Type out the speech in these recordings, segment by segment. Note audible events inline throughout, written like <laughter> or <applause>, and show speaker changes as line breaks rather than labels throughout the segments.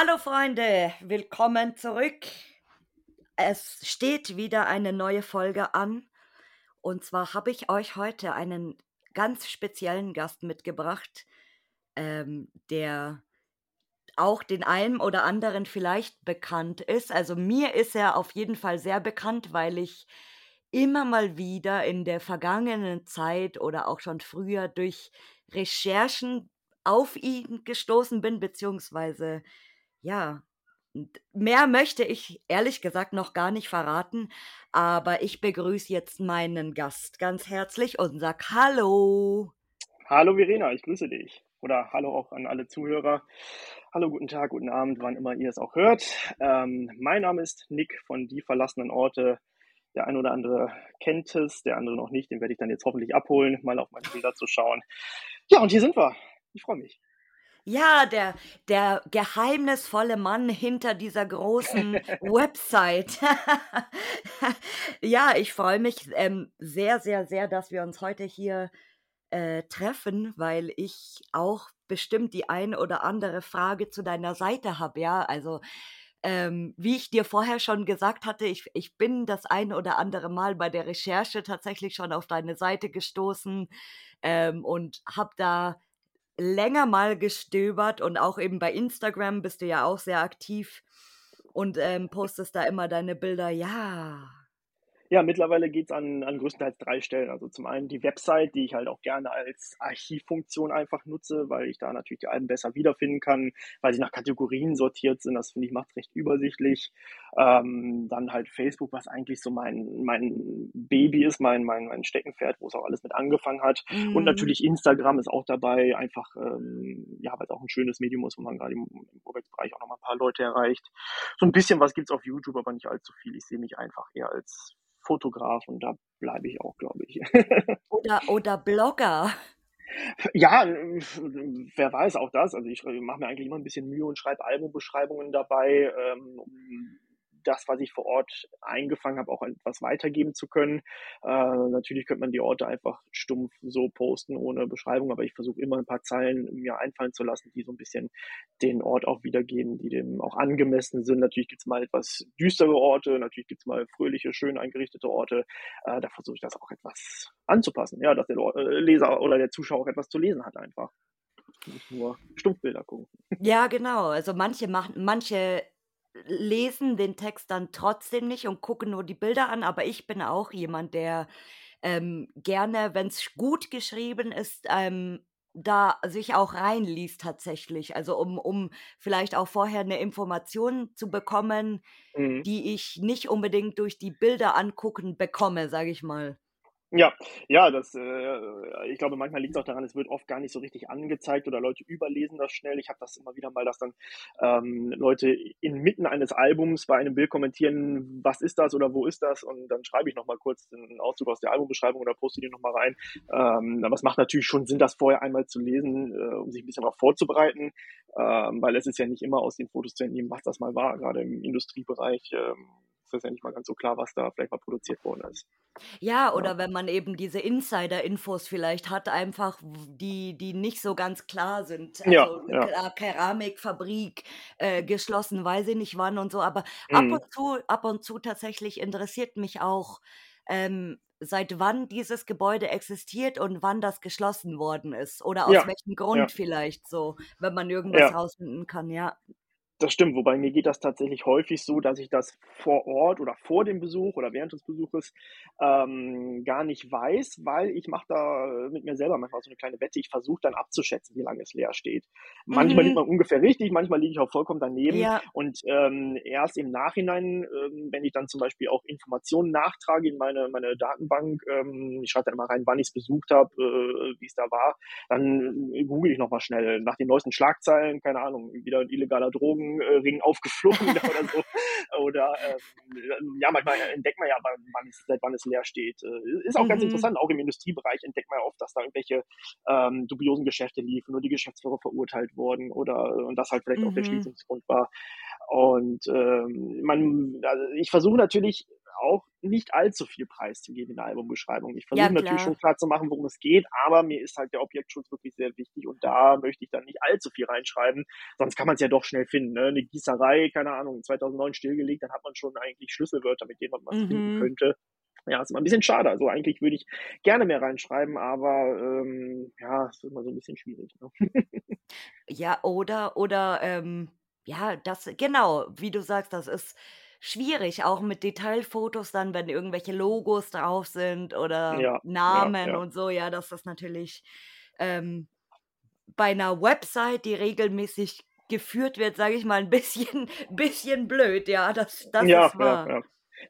Hallo Freunde, willkommen zurück. Es steht wieder eine neue Folge an. Und zwar habe ich euch heute einen ganz speziellen Gast mitgebracht, ähm, der auch den einen oder anderen vielleicht bekannt ist. Also mir ist er auf jeden Fall sehr bekannt, weil ich immer mal wieder in der vergangenen Zeit oder auch schon früher durch Recherchen auf ihn gestoßen bin, beziehungsweise ja, mehr möchte ich ehrlich gesagt noch gar nicht verraten, aber ich begrüße jetzt meinen Gast ganz herzlich und sag Hallo.
Hallo Verena, ich grüße dich. Oder hallo auch an alle Zuhörer. Hallo, guten Tag, guten Abend, wann immer ihr es auch hört. Ähm, mein Name ist Nick von Die verlassenen Orte. Der ein oder andere kennt es, der andere noch nicht. Den werde ich dann jetzt hoffentlich abholen, mal auf meine Bilder zu schauen. Ja, und hier sind wir. Ich freue mich.
Ja, der, der geheimnisvolle Mann hinter dieser großen <laughs> Website. <laughs> ja, ich freue mich ähm, sehr, sehr, sehr, dass wir uns heute hier äh, treffen, weil ich auch bestimmt die ein oder andere Frage zu deiner Seite habe. Ja, also ähm, wie ich dir vorher schon gesagt hatte, ich, ich bin das ein oder andere Mal bei der Recherche tatsächlich schon auf deine Seite gestoßen ähm, und habe da länger mal gestöbert und auch eben bei Instagram bist du ja auch sehr aktiv und ähm, postest da immer deine Bilder. Ja,
ja, mittlerweile geht's an, an größtenteils drei Stellen. Also zum einen die Website, die ich halt auch gerne als Archivfunktion einfach nutze, weil ich da natürlich die Alben besser wiederfinden kann, weil sie nach Kategorien sortiert sind. Das finde ich macht recht übersichtlich. Ähm, dann halt Facebook, was eigentlich so mein, mein Baby ist, mein, mein, mein Steckenpferd, wo es auch alles mit angefangen hat. Mhm. Und natürlich Instagram ist auch dabei, einfach, ähm, ja, weil es auch ein schönes Medium ist, wo man gerade im, im Urbex-Bereich auch nochmal ein paar Leute erreicht. So ein bisschen was gibt's auf YouTube, aber nicht allzu viel. Ich sehe mich einfach eher als Fotograf und da bleibe ich auch, glaube ich. <laughs>
oder, oder Blogger.
Ja, wer weiß auch das. Also ich mache mir eigentlich immer ein bisschen Mühe und schreibe Albumbeschreibungen dabei, ähm, um das, was ich vor Ort eingefangen habe, auch etwas weitergeben zu können. Äh, natürlich könnte man die Orte einfach stumpf so posten ohne Beschreibung, aber ich versuche immer ein paar Zeilen mir einfallen zu lassen, die so ein bisschen den Ort auch wiedergeben, die dem auch angemessen sind. Natürlich gibt es mal etwas düstere Orte, natürlich gibt es mal fröhliche, schön eingerichtete Orte. Äh, da versuche ich das auch etwas anzupassen, ja, dass der äh, Leser oder der Zuschauer auch etwas zu lesen hat einfach nicht nur Stumpfbilder gucken.
Ja, genau. Also manche machen, manche lesen den Text dann trotzdem nicht und gucken nur die Bilder an, aber ich bin auch jemand, der ähm, gerne, wenn es gut geschrieben ist, ähm, da sich auch reinliest tatsächlich. Also um, um vielleicht auch vorher eine Information zu bekommen, mhm. die ich nicht unbedingt durch die Bilder angucken bekomme, sage ich mal.
Ja, ja, das, äh, ich glaube, manchmal liegt es auch daran, es wird oft gar nicht so richtig angezeigt oder Leute überlesen das schnell. Ich habe das immer wieder mal, dass dann ähm, Leute inmitten eines Albums bei einem Bild kommentieren, was ist das oder wo ist das? Und dann schreibe ich nochmal kurz einen Auszug aus der Albumbeschreibung oder poste die nochmal rein. Ähm, aber es macht natürlich schon Sinn, das vorher einmal zu lesen, äh, um sich ein bisschen darauf vorzubereiten, ähm, weil es ist ja nicht immer aus den Fotos zu entnehmen, was das mal war, gerade im Industriebereich. Ähm, ist ja nicht mal ganz so klar, was da vielleicht mal produziert worden ist.
Ja, oder ja. wenn man eben diese Insider-Infos vielleicht hat, einfach die, die nicht so ganz klar sind. Also ja, ja. Keramikfabrik äh, geschlossen, weiß ich nicht wann und so. Aber mhm. ab und zu, ab und zu tatsächlich interessiert mich auch, ähm, seit wann dieses Gebäude existiert und wann das geschlossen worden ist. Oder aus welchem Grund vielleicht so, wenn man irgendwas rausfinden kann, ja.
Das stimmt, wobei mir geht das tatsächlich häufig so, dass ich das vor Ort oder vor dem Besuch oder während des Besuches ähm, gar nicht weiß, weil ich mache da mit mir selber manchmal so eine kleine Wette. Ich versuche dann abzuschätzen, wie lange es leer steht. Manchmal mhm. liegt man ungefähr richtig, manchmal liege ich auch vollkommen daneben. Ja. Und ähm, erst im Nachhinein, ähm, wenn ich dann zum Beispiel auch Informationen nachtrage in meine, meine Datenbank, ähm, ich schreibe dann immer rein, wann ich es besucht habe, äh, wie es da war, dann google ich nochmal schnell nach den neuesten Schlagzeilen, keine Ahnung, wieder illegaler Drogen Augenring aufgeflogen <laughs> oder so. Oder ähm, ja, manchmal entdeckt man ja, wann es, seit wann es leer steht. Ist auch mhm. ganz interessant, auch im Industriebereich entdeckt man ja oft, dass da irgendwelche ähm, dubiosen Geschäfte liefen und die Geschäftsführer verurteilt wurden oder und das halt vielleicht mhm. auch der mhm. Schließungsgrund war. Und ähm, man, also ich versuche natürlich auch nicht allzu viel preiszugeben in der Albumbeschreibung. Ich versuche ja, natürlich schon klar zu machen, worum es geht, aber mir ist halt der Objektschutz wirklich sehr wichtig und da möchte ich dann nicht allzu viel reinschreiben, sonst kann man es ja doch schnell finden. Ne? Eine Gießerei, keine Ahnung, 2009 stillgelegt, dann hat man schon eigentlich Schlüsselwörter, mit denen man was mhm. finden könnte. Ja, ist immer ein bisschen schade. Also eigentlich würde ich gerne mehr reinschreiben, aber ähm, ja, ist immer so ein bisschen schwierig. Ne?
ja, oder, oder, ähm, ja, das, genau, wie du sagst, das ist schwierig, auch mit Detailfotos dann, wenn irgendwelche Logos drauf sind oder Ja, Namen ja. und so, ja, das ist natürlich ähm, bei einer Website, die regelmäßig geführt wird, sage ich mal, ein bisschen, <laughs> bisschen blöd, ja, das, das
Ja,
ist
ja, wahr. ja.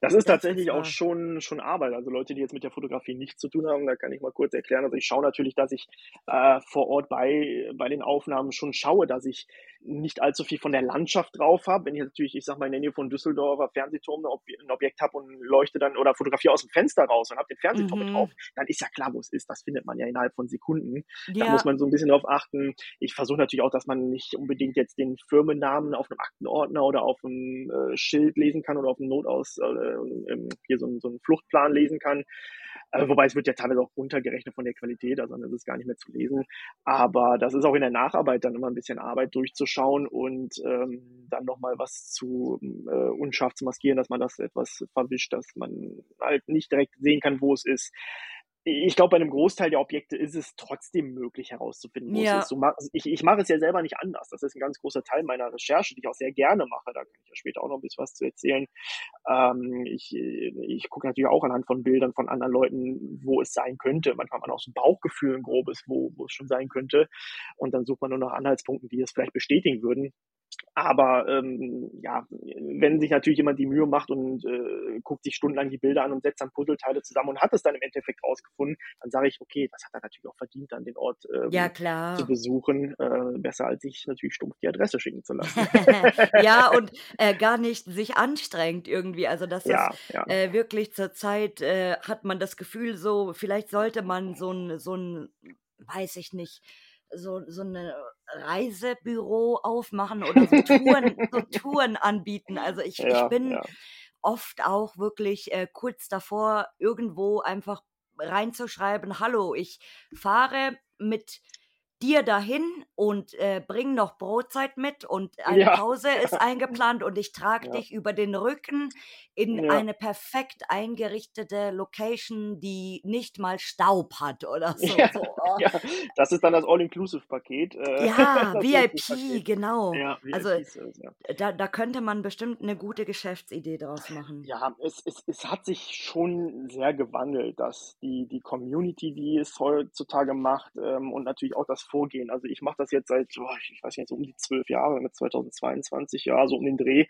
Das ist tatsächlich auch schon, schon Arbeit. Also Leute, die jetzt mit der Fotografie nichts zu tun haben, da kann ich mal kurz erklären. Also ich schaue natürlich, dass ich äh, vor Ort bei, bei den Aufnahmen schon schaue, dass ich nicht allzu viel von der Landschaft drauf habe. Wenn ich natürlich, ich sag mal, in der Nähe von Düsseldorfer Fernsehturm ein Objekt habe und leuchte dann oder fotografiere aus dem Fenster raus und habe den Fernsehturm mhm. drauf, dann ist ja klar, wo es ist. Das findet man ja innerhalb von Sekunden. Ja. Da muss man so ein bisschen drauf achten. Ich versuche natürlich auch, dass man nicht unbedingt jetzt den Firmennamen auf einem Aktenordner oder auf einem äh, Schild lesen kann oder auf einem Notaus, äh, hier so, so einen Fluchtplan lesen kann. Äh, wobei es wird ja teilweise auch runtergerechnet von der Qualität, also dann ist es gar nicht mehr zu lesen. Aber das ist auch in der Nacharbeit dann immer ein bisschen Arbeit durchzuschauen und ähm, dann nochmal was zu äh, unscharf zu maskieren, dass man das etwas verwischt, dass man halt nicht direkt sehen kann, wo es ist ich glaube, bei einem Großteil der Objekte ist es trotzdem möglich herauszufinden, wo ja. es ist. So, ich, ich mache es ja selber nicht anders. Das ist ein ganz großer Teil meiner Recherche, die ich auch sehr gerne mache. Da kann ich ja später auch noch ein bisschen was zu erzählen. Ähm, ich ich gucke natürlich auch anhand von Bildern von anderen Leuten, wo es sein könnte. Manchmal hat man auch so ein Bauchgefühl, ein grobes, wo, wo es schon sein könnte. Und dann sucht man nur nach Anhaltspunkten, die es vielleicht bestätigen würden. Aber ähm, ja, wenn sich natürlich jemand die Mühe macht und äh, guckt sich stundenlang die Bilder an und setzt dann Puzzleteile zusammen und hat es dann im Endeffekt rausgefunden, dann sage ich, okay, das hat er natürlich auch verdient, dann den Ort ähm,
ja,
zu besuchen. Äh, besser als sich natürlich stumpf die Adresse schicken zu lassen. <laughs>
ja, <laughs> und äh, gar nicht sich anstrengt irgendwie. Also das ja, ist ja. Äh, wirklich zur Zeit, äh, hat man das Gefühl so, vielleicht sollte man so ein, so ein, weiß ich nicht, so, so eine Reisebüro aufmachen oder so Touren, so <laughs> Touren anbieten. Also ich, ja, ich bin ja. oft auch wirklich äh, kurz davor, irgendwo einfach reinzuschreiben, hallo, ich fahre mit dir dahin und äh, bring noch Brotzeit mit und eine ja. Pause ist <laughs> eingeplant und ich trage ja. dich über den Rücken in ja. eine perfekt eingerichtete Location, die nicht mal Staub hat oder so. <laughs> So
oh. das ist dann das All-Inclusive-Paket.
Äh, ja, <laughs> VIP, genau. also ist, da, da könnte man bestimmt eine gute Geschäftsidee draus machen.
Ja, es, es, es hat sich schon sehr gewandelt, dass die, die Community, die es heutzutage macht ähm, und natürlich auch das Vorgehen. Also ich mache das jetzt seit, oh, ich weiß nicht, so um die zwölf Jahre, mit 2022, ja, so um den Dreh.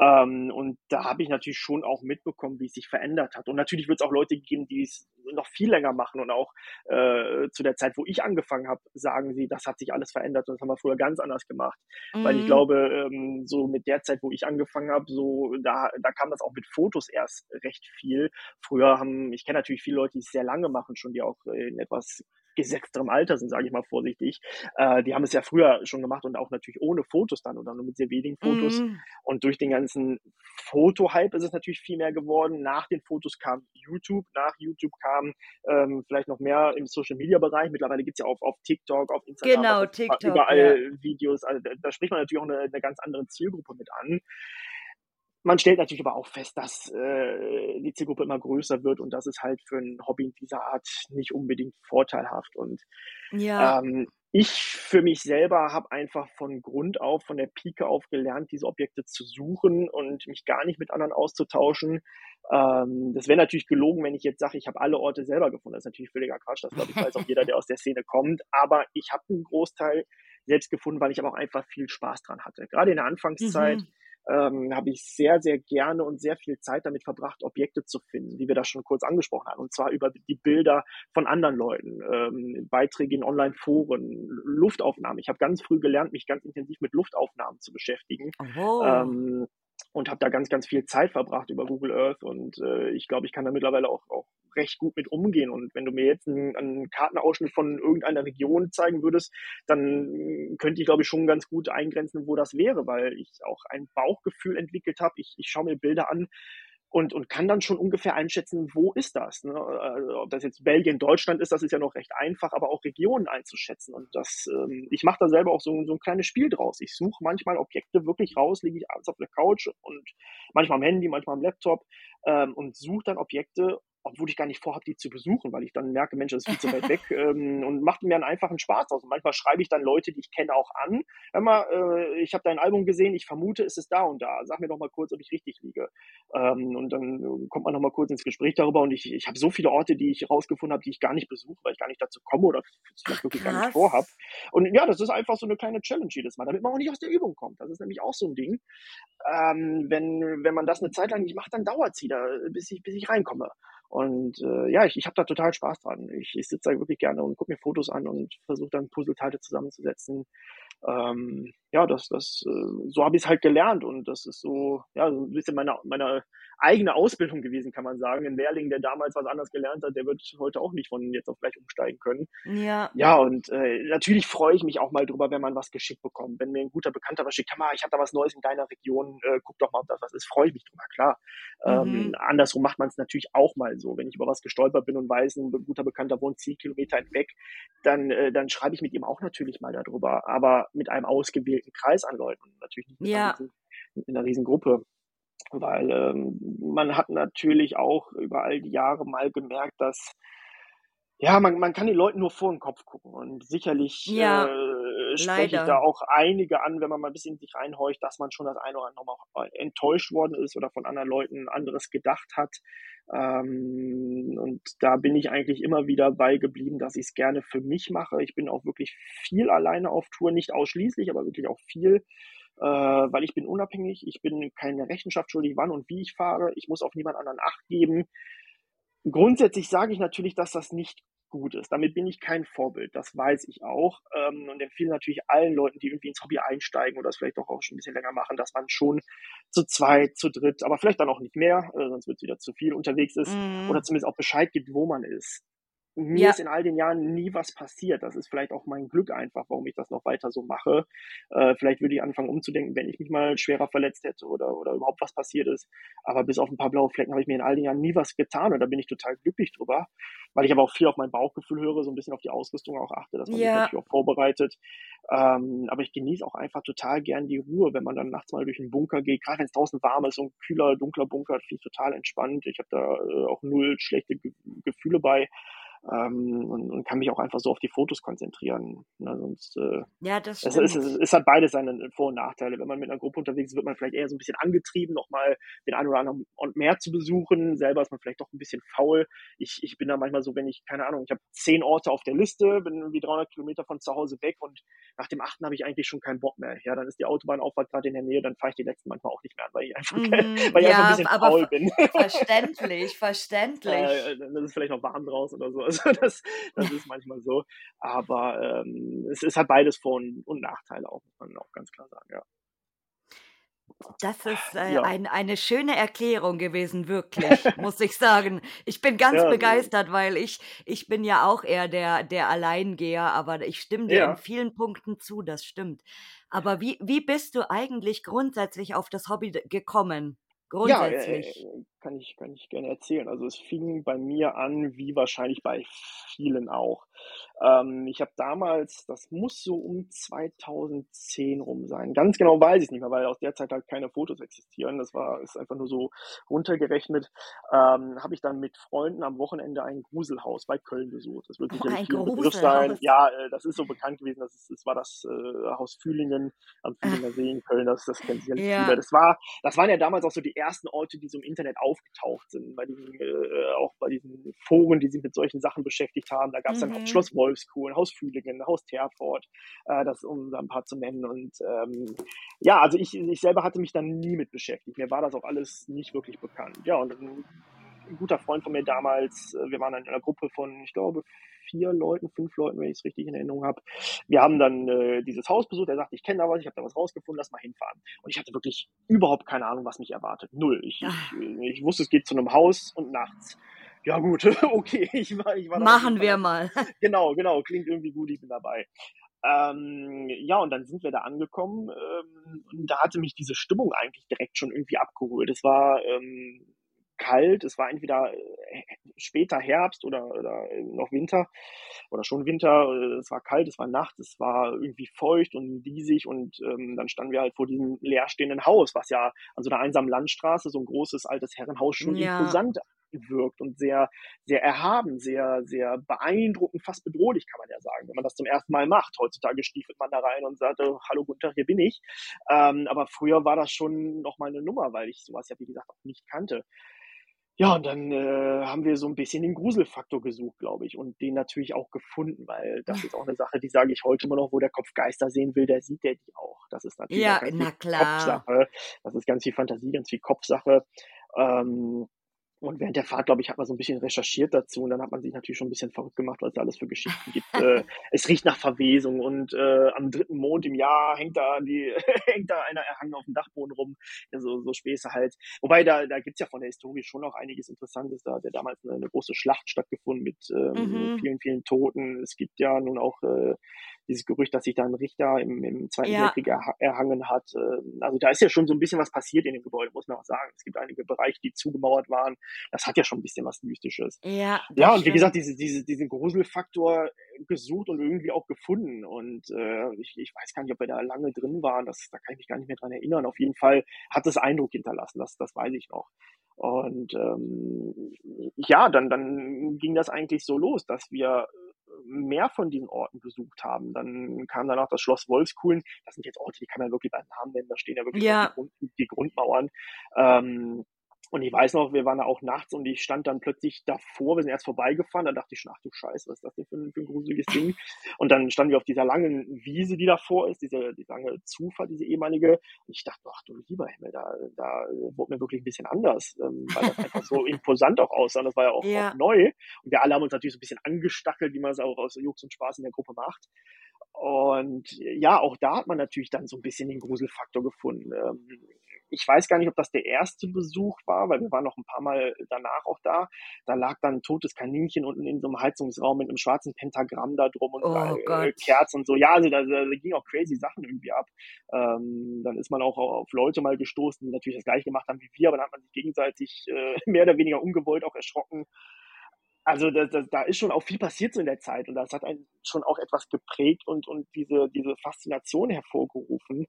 Ähm, und da habe ich natürlich schon auch mitbekommen, wie es sich verändert hat. Und natürlich wird es auch Leute geben, die es noch viel länger machen und auch äh, zu der Zeit, wo ich angefangen habe, sagen sie, das hat sich alles verändert und das haben wir früher ganz anders gemacht. Mhm. Weil ich mhm. glaube, ähm, so mit der Zeit, wo ich angefangen habe, so da, da kam das auch mit Fotos erst recht viel. Früher haben, ich kenne natürlich viele Leute, die es sehr lange machen, schon die auch in etwas gesetzterem Alter sind, sage ich mal vorsichtig. Äh, die haben es ja früher schon gemacht und auch natürlich ohne Fotos dann oder nur mit sehr wenigen Fotos. Mm. Und durch den ganzen Foto-Hype ist es natürlich viel mehr geworden. Nach den Fotos kam YouTube, nach YouTube kam ähm, vielleicht noch mehr im Social-Media-Bereich. Mittlerweile gibt es ja auch auf TikTok, auf Instagram,
genau, TikTok,
überall ja. Videos. Also da, da, spricht man natürlich auch eine, eine ganz andere Zielgruppe mit an. Man stellt natürlich aber auch fest, dass äh, die Zielgruppe immer größer wird und das ist halt für ein Hobby dieser Art nicht unbedingt vorteilhaft. Und ja. ähm, ich für mich selber habe einfach von Grund auf, von der Pike auf gelernt, diese Objekte zu suchen und mich gar nicht mit anderen auszutauschen. Ähm, das wäre natürlich gelogen, wenn ich jetzt sage, ich habe alle Orte selber gefunden. Das ist natürlich völliger Quatsch. Das glaube ich weiß auch jeder, der aus der Szene kommt. Aber ich habe einen Großteil selbst gefunden, weil ich aber auch einfach viel Spaß dran hatte. Gerade in der Anfangszeit. Mhm ähm, habe ich sehr, sehr gerne und sehr viel Zeit damit verbracht, Objekte zu finden, wie wir das schon kurz angesprochen haben. Und zwar über die Bilder von anderen Leuten, ähm, Beiträge in Online-Foren, Luftaufnahmen. Ich habe ganz früh gelernt, mich ganz intensiv mit Luftaufnahmen zu beschäftigen. Ähm, und habe da ganz, ganz viel Zeit verbracht über Google Earth und äh, ich glaube, ich kann da mittlerweile auch, auch recht gut mit umgehen. Und wenn du mir jetzt einen, einen Kartenausschnitt von irgendeiner Region zeigen würdest, dann könnte ich, glaube ich, schon ganz gut eingrenzen, wo das wäre, weil ich auch ein Bauchgefühl entwickelt habe. Ich, ich schaue mir Bilder an, und, und kann dann schon ungefähr einschätzen, wo ist das. Ne? Also, ob das jetzt Belgien, Deutschland ist, das ist ja noch recht einfach, aber auch Regionen einzuschätzen. Und das, ähm, ich mache da selber auch so, so ein kleines Spiel draus. Ich suche manchmal Objekte wirklich raus, liege ich abends auf der Couch und manchmal am Handy, manchmal am Laptop ähm, und suche dann Objekte obwohl ich gar nicht vorhabe, die zu besuchen, weil ich dann merke, Mensch, das ist viel zu weit weg <laughs> ähm, und macht mir einen einfachen Spaß aus. Und manchmal schreibe ich dann Leute, die ich kenne, auch an. Hör mal, äh, ich habe dein Album gesehen, ich vermute, es ist da und da. Sag mir doch mal kurz, ob ich richtig liege. Ähm, und dann kommt man noch mal kurz ins Gespräch darüber. Und ich, ich habe so viele Orte, die ich rausgefunden habe, die ich gar nicht besuche, weil ich gar nicht dazu komme oder vielleicht wirklich gar nicht vorhabe. Und ja, das ist einfach so eine kleine Challenge jedes Mal, damit man auch nicht aus der Übung kommt. Das ist nämlich auch so ein Ding. Ähm, wenn, wenn man das eine Zeit lang nicht macht, dann dauert es wieder, bis ich, bis ich reinkomme. Und äh, ja, ich, ich habe da total Spaß dran. Ich, ich sitze da wirklich gerne und gucke mir Fotos an und versuche dann Puzzleteile zusammenzusetzen. Ähm, ja, das, das, äh, so habe ich es halt gelernt und das ist so, ja, so ein bisschen meine, meine eigene Ausbildung gewesen, kann man sagen. Ein Lehrling, der damals was anderes gelernt hat, der wird heute auch nicht von jetzt auf gleich umsteigen können. Ja. Ja, und äh, natürlich freue ich mich auch mal drüber, wenn man was geschickt bekommt. Wenn mir ein guter Bekannter was schickt, mal, ich habe da was Neues in deiner Region, äh, guck doch mal, ob das was ist, freue ich mich drüber, klar. Ähm, mhm. Ähm, andersrum macht man es natürlich auch mal so. Wenn ich über was gestolpert bin und weiß, ein guter Bekannter wohnt zehn Kilometer weg, dann, äh, dann schreibe ich mit ihm auch natürlich mal darüber, aber mit einem ausgewählten Kreis an Leuten, natürlich nicht ja. in einer riesen Gruppe weil ähm, man hat natürlich auch über all die Jahre mal gemerkt, dass ja, man, man kann den Leuten nur vor den Kopf gucken und sicherlich ja, äh, spreche ich da auch einige an, wenn man mal ein bisschen sich reinhorcht, dass man schon das eine oder andere Mal auch enttäuscht worden ist oder von anderen Leuten anderes gedacht hat. Ähm, und da bin ich eigentlich immer wieder bei geblieben, dass ich es gerne für mich mache. Ich bin auch wirklich viel alleine auf Tour, nicht ausschließlich, aber wirklich auch viel äh, weil ich bin unabhängig, ich bin keine Rechenschaft schuldig, wann und wie ich fahre, ich muss auf niemand anderen Acht geben. Grundsätzlich sage ich natürlich, dass das nicht gut ist. Damit bin ich kein Vorbild, das weiß ich auch ähm, und empfehle natürlich allen Leuten, die irgendwie ins Hobby einsteigen oder es vielleicht auch, auch schon ein bisschen länger machen, dass man schon zu zweit, zu dritt, aber vielleicht dann auch nicht mehr, äh, sonst wird es wieder zu viel unterwegs ist mm. oder zumindest auch Bescheid gibt, wo man ist mir ja. ist in all den Jahren nie was passiert. Das ist vielleicht auch mein Glück einfach, warum ich das noch weiter so mache. Äh, vielleicht würde ich anfangen umzudenken, wenn ich mich mal schwerer verletzt hätte oder, oder überhaupt was passiert ist. Aber bis auf ein paar blaue Flecken habe ich mir in all den Jahren nie was getan und da bin ich total glücklich drüber, weil ich aber auch viel auf mein Bauchgefühl höre, so ein bisschen auf die Ausrüstung auch achte, dass man ja. sich natürlich auch vorbereitet. Ähm, aber ich genieße auch einfach total gern die Ruhe, wenn man dann nachts mal durch einen Bunker geht, gerade wenn es draußen warm ist, so ein kühler, dunkler Bunker, finde ich total entspannt. Ich habe da äh, auch null schlechte Ge Gefühle bei ähm, und, und, kann mich auch einfach so auf die Fotos konzentrieren. Ne? Sonst, äh, ja, das stimmt. Es, es, es, hat beides seine Vor- und Nachteile. Wenn man mit einer Gruppe unterwegs ist, wird man vielleicht eher so ein bisschen angetrieben, nochmal den einen oder anderen Ort mehr zu besuchen. Selber ist man vielleicht doch ein bisschen faul. Ich, ich bin da manchmal so, wenn ich, keine Ahnung, ich habe zehn Orte auf der Liste, bin irgendwie 300 Kilometer von zu Hause weg und nach dem achten habe ich eigentlich schon keinen Bock mehr. Ja, dann ist die Autobahnauffahrt gerade in der Nähe, dann fahre ich die letzten manchmal auch nicht mehr an, weil ich einfach, mm, weil ich ja, einfach ein bisschen faul bin.
Verständlich, verständlich. <laughs> Äh,
dann ist vielleicht noch warm draußen oder so. Also <laughs> das, das ist manchmal so. Aber ähm, es, es hat beides Vor- und Nachteile auch, muss man auch ganz klar sagen, ja.
Das ist äh, ja. ein, eine schöne Erklärung gewesen, wirklich, <laughs> muss ich sagen. Ich bin ganz ja, begeistert, weil ich, ich bin ja auch eher der, der Alleingeher, aber ich stimme dir ja. in vielen Punkten zu, das stimmt. Aber wie, wie bist du eigentlich grundsätzlich auf das Hobby gekommen? Grundsätzlich.
Ja, äh, kann ich, kann ich gerne erzählen. Also es fing bei mir an, wie wahrscheinlich bei vielen auch. Ähm, ich habe damals, das muss so um 2010 rum sein. Ganz genau weiß ich nicht mehr, weil aus der Zeit halt keine Fotos existieren. Das war ist einfach nur so runtergerechnet. Ähm, habe ich dann mit Freunden am Wochenende ein Gruselhaus bei Köln besucht. Das wird sicherlich oh, ein Begriff sein. Ja, äh, das ist so bekannt gewesen. Das, ist, das war das äh, Haus Fühlingen am Fühlinger See in Köln. Das, das kennen sicherlich ja. viele. Das war, das waren ja damals auch so die ersten Orte, die so im Internet auf aufgetaucht sind, bei diesen, äh, auch bei diesen Foren, die sich mit solchen Sachen beschäftigt haben. Da gab es mhm. dann auch Schloss Wolfskuhl, Haus Fühlingen, Haus Terfort, äh, das um ein paar zu nennen. Und ähm, ja, also ich, ich selber hatte mich dann nie mit beschäftigt. Mir war das auch alles nicht wirklich bekannt. Ja, und ein guter Freund von mir damals, äh, wir waren in einer Gruppe von, ich glaube, vier Leuten, fünf Leuten, wenn ich es richtig in Erinnerung habe. Wir haben dann äh, dieses Haus besucht. Er sagte, ich kenne da was, ich habe da was rausgefunden, lass mal hinfahren. Und ich hatte wirklich überhaupt keine Ahnung, was mich erwartet. Null. Ich, ich, ich wusste, es geht zu einem Haus und nachts. Ja gut, <laughs> okay, ich war, ich war
Machen wir mal. <laughs>
Genau, genau, klingt irgendwie gut, ich bin dabei. Ähm, ja, und dann sind wir da angekommen ähm, und da hatte mich diese Stimmung eigentlich direkt schon irgendwie abgeholt. Es war ähm, kalt. Es war entweder äh, später Herbst oder, oder noch Winter oder schon Winter. Es war kalt, es war Nacht, es war irgendwie feucht und diesig und ähm, dann standen wir halt vor diesem leerstehenden Haus, was ja an so einer einsamen Landstraße, so ein großes altes Herrenhaus schon ja. imposant wirkt und sehr, sehr erhaben, sehr, sehr beeindruckend, fast bedrohlich, kann man ja sagen, wenn man das zum ersten Mal macht. Heutzutage stiefelt man da rein und sagt, oh, hallo Gunther, hier bin ich. Ähm, aber früher war das schon nochmal eine Nummer, weil ich sowas ja, wie gesagt, auch nicht kannte. Ja, und dann äh, haben wir so ein bisschen den Gruselfaktor gesucht, glaube ich, und den natürlich auch gefunden, weil das ist auch eine Sache, die sage ich heute immer noch, wo der Kopf Geister sehen will, der sieht der die auch. Das ist natürlich
ja, na klar.
Kopfsache. Das ist ganz viel Fantasie, ganz viel Kopfsache. Ähm, und während der Fahrt, glaube ich, hat man so ein bisschen recherchiert dazu und dann hat man sich natürlich schon ein bisschen verrückt gemacht, was es alles für Geschichten <laughs> gibt. äh, es riecht nach Verwesung und äh, am dritten Mond im Jahr hängt da die <laughs> hängt da einer erhangen auf dem Dachboden rum. Ja, so, so Späße halt. Wobei da, da gibt's ja von der Historie schon noch einiges Interessantes. Da hat ja damals eine, eine große Schlacht stattgefunden mit ähm, mhm. vielen, vielen Toten. Es gibt ja nun auch äh, dieses Gerücht, dass sich da ein Richter im, im Zweiten ja. Weltkrieg erhangen hat. Ähm, also da ist ja schon so ein bisschen was passiert in dem Gebäude, muss man auch sagen. Es gibt einige Bereiche, die zugemauert waren. Das hat ja schon ein bisschen was Mystisches.
Ja,
ja und wie gesagt, diese, diese, diesen Gruselfaktor gesucht und irgendwie auch gefunden. Und äh, ich, ich weiß gar nicht, ob wir da lange drin waren. Das, da kann ich mich gar nicht mehr dran erinnern. Auf jeden Fall hat es Eindruck hinterlassen. Das, das weiß ich noch. Und ähm, ja, dann, dann ging das eigentlich so los, dass wir mehr von diesen Orten besucht haben. Dann kam danach das Schloss Wolfskuhlen. Das sind jetzt Orte, die kann man wirklich beim Namen nennen. Da stehen ja wirklich
ja.
Die, Grund, die, Grundmauern. Ähm, und ich weiß noch, wir waren da auch nachts und ich stand dann plötzlich davor, wir sind erst vorbeigefahren, da dachte ich schon, ach du Scheiße, was ist das denn für ein, für ein gruseliges Ding? Und dann standen wir auf dieser langen Wiese, die davor ist, diese, die lange Zufahrt, diese ehemalige. Und ich dachte, ach du lieber Himmel, da, da wurde mir wirklich ein bisschen anders, ähm, weil das einfach so <laughs> imposant auch aussah. Und das war ja auch, ja auch, neu. Und wir alle haben uns natürlich so ein bisschen angestachelt, wie man es auch aus Jux und Spaß in der Gruppe macht. Und ja, auch da hat man natürlich dann so ein bisschen den Gruselfaktor gefunden. Ähm, ich weiß gar nicht, ob das der erste Besuch war, weil wir waren noch ein paar Mal danach auch da. Da lag dann ein totes Kaninchen unten in so einem Heizungsraum mit einem schwarzen Pentagramm da drum und
oh
äh, Kerzen und so. Ja, also da, da ging auch crazy Sachen irgendwie ab. Ähm, dann ist man auch auf Leute mal gestoßen, die natürlich das gleiche gemacht haben wie wir, aber dann hat man sich gegenseitig äh, <laughs> mehr oder weniger ungewollt auch erschrocken. Also da, da, da ist schon auch viel passiert so in der Zeit und das hat einen schon auch etwas geprägt und, und diese, diese Faszination hervorgerufen.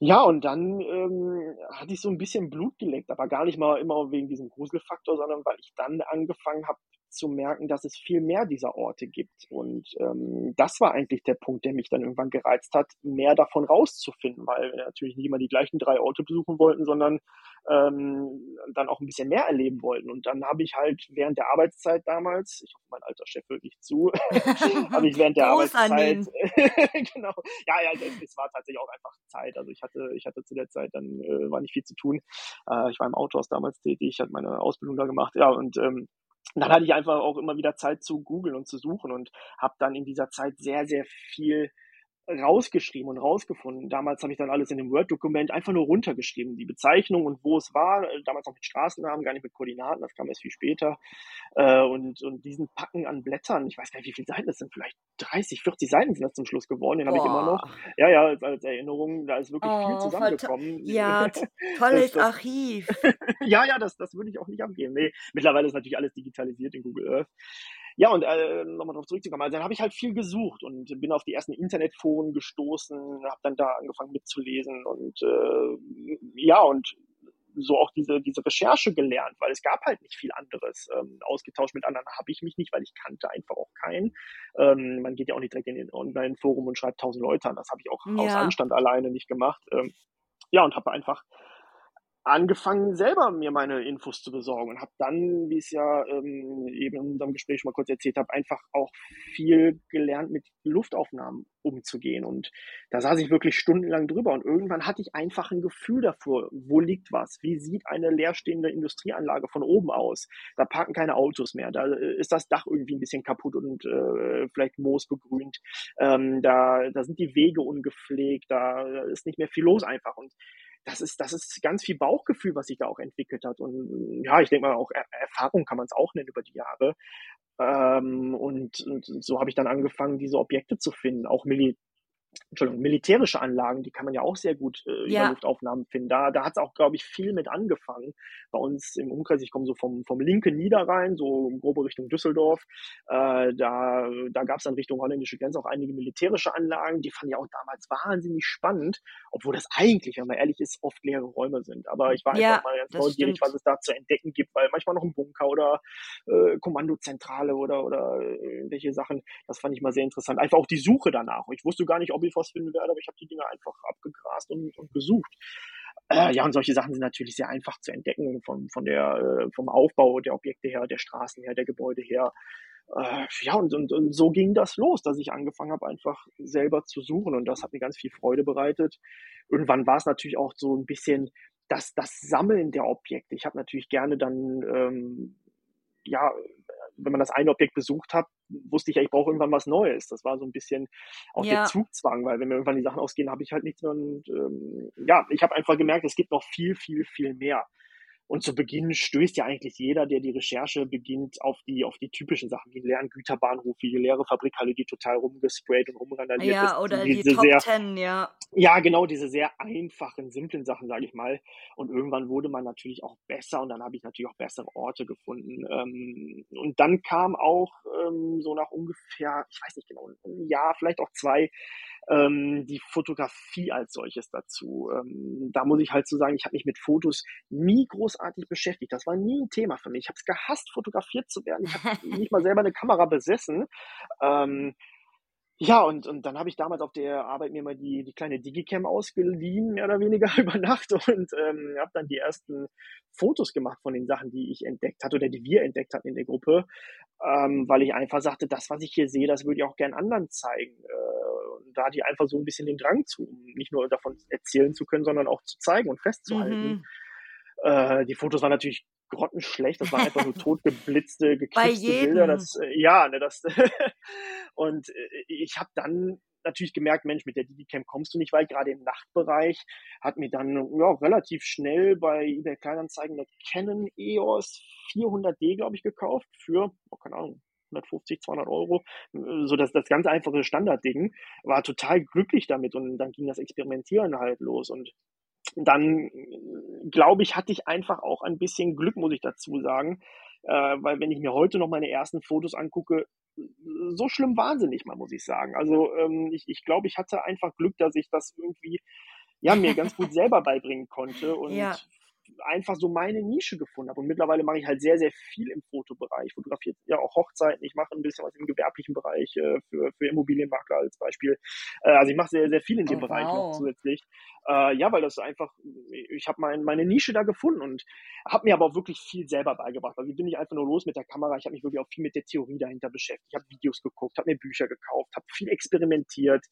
Ja, und dann ähm, hatte ich so ein bisschen Blut geleckt, aber gar nicht mal immer wegen diesem Gruselfaktor, sondern weil ich dann angefangen habe, zu merken, dass es viel mehr dieser Orte gibt. Und ähm, das war eigentlich der Punkt, der mich dann irgendwann gereizt hat, mehr davon rauszufinden, weil wir natürlich nicht immer die gleichen drei Orte besuchen wollten, sondern ähm, dann auch ein bisschen mehr erleben wollten. Und dann habe ich halt während der Arbeitszeit damals, ich hoffe, mein alter Chef hört nicht zu, <laughs> habe ich während der Arbeitszeit, <laughs> genau, ja, ja, es war tatsächlich auch einfach Zeit. Also ich hatte, ich hatte zu der Zeit dann äh, war nicht viel zu tun. Äh, ich war im Autohaus damals tätig, hatte meine Ausbildung da gemacht, ja, und ähm, dann hatte ich einfach auch immer wieder Zeit zu googeln und zu suchen und habe dann in dieser Zeit sehr, sehr viel rausgeschrieben und rausgefunden. Damals habe ich dann alles in dem Word-Dokument einfach nur runtergeschrieben, die Bezeichnung und wo es war, äh, damals noch mit Straßennamen, gar nicht mit Koordinaten, das kam erst viel später. Äh, und, und diesen Packen an Blättern, ich weiß gar nicht, wie viele Seiten das sind, vielleicht 30, 40 Seiten sind das zum Schluss geworden, den habe ich immer noch. Ja, ja, als, als, Erinnerung, da ist wirklich oh, viel zusammengekommen.
Ja, <laughs> tolles das, Archiv. <laughs>
ja, ja, das, das würde ich auch nicht abgeben. Nee, mittlerweile ist natürlich alles digitalisiert in Google Earth. Ja, und äh, nochmal darauf zurückzukommen, also dann habe ich halt viel gesucht und bin auf die ersten Internetforen gestoßen, habe dann da angefangen mitzulesen und äh, ja, und so auch diese, diese Recherche gelernt, weil es gab halt nicht viel anderes. Ähm, ausgetauscht mit anderen habe ich mich nicht, weil ich kannte einfach auch keinen. Ähm, man geht ja auch nicht direkt in den Online-Forum und schreibt tausend Leute an. Das habe ich auch ja. aus Anstand alleine nicht gemacht. Ähm, ja, und habe einfach angefangen, selber mir meine Infos zu besorgen und habe dann, wie es ja ähm, eben in unserem Gespräch schon mal kurz erzählt habe, einfach auch viel gelernt, mit Luftaufnahmen umzugehen. Und da saß ich wirklich stundenlang drüber und irgendwann hatte ich einfach ein Gefühl dafür, wo liegt was, wie sieht eine leerstehende Industrieanlage von oben aus. Da parken keine Autos mehr, da äh, ist das Dach irgendwie ein bisschen kaputt und äh, vielleicht moosbegrünt, ähm, da, da sind die Wege ungepflegt, da ist nicht mehr viel los einfach. Und das ist, das ist ganz viel Bauchgefühl, was sich da auch entwickelt hat. Und ja, ich denke mal, auch er Erfahrung kann man es auch nennen über die Jahre. Ähm, und, und so habe ich dann angefangen, diese Objekte zu finden, auch Mili Entschuldigung, militärische Anlagen, die kann man ja auch sehr gut äh, ja. über Luftaufnahmen finden. Da, da hat es auch, glaube ich, viel mit angefangen. Bei uns im Umkreis, ich komme so vom, vom linken Niederrhein, so grobe Richtung Düsseldorf. Äh, da da gab es dann Richtung holländische Grenze auch einige militärische Anlagen. Die fand ich auch damals wahnsinnig spannend, obwohl das eigentlich, wenn man ehrlich ist, oft leere Räume sind. Aber ich war ja, einfach mal ganz neugierig, was es da zu entdecken gibt, weil manchmal noch ein Bunker oder äh, Kommandozentrale oder, oder irgendwelche Sachen, das fand ich mal sehr interessant. Einfach auch die Suche danach. Ich wusste gar nicht, ob was finden werde, aber ich habe die Dinge einfach abgegrast und, und gesucht. Äh, ja, und solche Sachen sind natürlich sehr einfach zu entdecken, von, von der, äh, vom Aufbau der Objekte her, der Straßen her, der Gebäude her. Äh, ja, und, und, und so ging das los, dass ich angefangen habe, einfach selber zu suchen. Und das hat mir ganz viel Freude bereitet. Irgendwann war es natürlich auch so ein bisschen das, das Sammeln der Objekte. Ich habe natürlich gerne dann ähm, ja, wenn man das eine Objekt besucht hat, wusste ich ja, ich brauche irgendwann was Neues. Das war so ein bisschen auch ja. der Zugzwang, weil wenn mir irgendwann die Sachen ausgehen, habe ich halt nichts mehr. Und ähm, ja, ich habe einfach gemerkt, es gibt noch viel, viel, viel mehr. Und zu Beginn stößt ja eigentlich jeder, der die Recherche beginnt, auf die, auf die typischen Sachen, wie leeren Güterbahnhof, wie die leere Fabrikhalle, die total rumgesprayt und rumrandaliert
ja, ist. Ja, oder die Top sehr, Ten, ja.
Ja, genau, diese sehr einfachen, simplen Sachen, sage ich mal. Und irgendwann wurde man natürlich auch besser und dann habe ich natürlich auch bessere Orte gefunden. Ähm, und dann kam auch ähm, so nach ungefähr, ich weiß nicht genau, ein Jahr, vielleicht auch zwei, ähm, die Fotografie als solches dazu. Ähm, da muss ich halt so sagen, ich habe mich mit Fotos nie großartig beschäftigt. Das war nie ein Thema für mich. Ich habe es gehasst, fotografiert zu werden. Ich habe <laughs> nicht mal selber eine Kamera besessen. Ähm, ja, und, und dann habe ich damals auf der Arbeit mir mal die, die kleine Digicam ausgeliehen, mehr oder weniger <laughs> über Nacht und ähm, habe dann die ersten Fotos gemacht von den Sachen, die ich entdeckt hatte oder die wir entdeckt hatten in der Gruppe, ähm, weil ich einfach sagte, das, was ich hier sehe, das würde ich auch gern anderen zeigen. Äh, und da hatte ich einfach so ein bisschen den Drang zu, um nicht nur davon erzählen zu können, sondern auch zu zeigen und festzuhalten. Mhm. Äh, die Fotos waren natürlich grottenschlecht. Das waren einfach nur <laughs> totgeblitzte, geknipste Bilder. Das, äh, ja, ne, das <laughs> und äh, ich habe dann natürlich gemerkt, Mensch, mit der Digicam kommst du nicht weit, gerade im Nachtbereich. Hat mir dann ja, relativ schnell bei eBay Kleinanzeigen eine Canon EOS 400D, glaube ich, gekauft für, oh, keine Ahnung, 150, 200 Euro. So das, das ganz einfache Standardding. War total glücklich damit und dann ging das Experimentieren halt los und dann glaube ich, hatte ich einfach auch ein bisschen Glück, muss ich dazu sagen. Äh, weil wenn ich mir heute noch meine ersten Fotos angucke, so schlimm wahnsinnig mal, muss ich sagen. Also ähm, ich, ich glaube, ich hatte einfach Glück, dass ich das irgendwie ja, mir ganz gut <laughs> selber beibringen konnte und ja einfach so meine Nische gefunden habe. Und mittlerweile mache ich halt sehr, sehr viel im Fotobereich. Ich fotografiere ja auch Hochzeiten, ich mache ein bisschen was im gewerblichen Bereich äh, für, für Immobilienmakler als Beispiel. Äh, also ich mache sehr, sehr viel in dem oh, Bereich wow. noch zusätzlich. Äh, ja, weil das einfach, ich habe mein, meine Nische da gefunden und habe mir aber auch wirklich viel selber beigebracht. Also ich bin nicht einfach nur los mit der Kamera, ich habe mich wirklich auch viel mit der Theorie dahinter beschäftigt. Ich habe Videos geguckt, habe mir Bücher gekauft, habe viel experimentiert,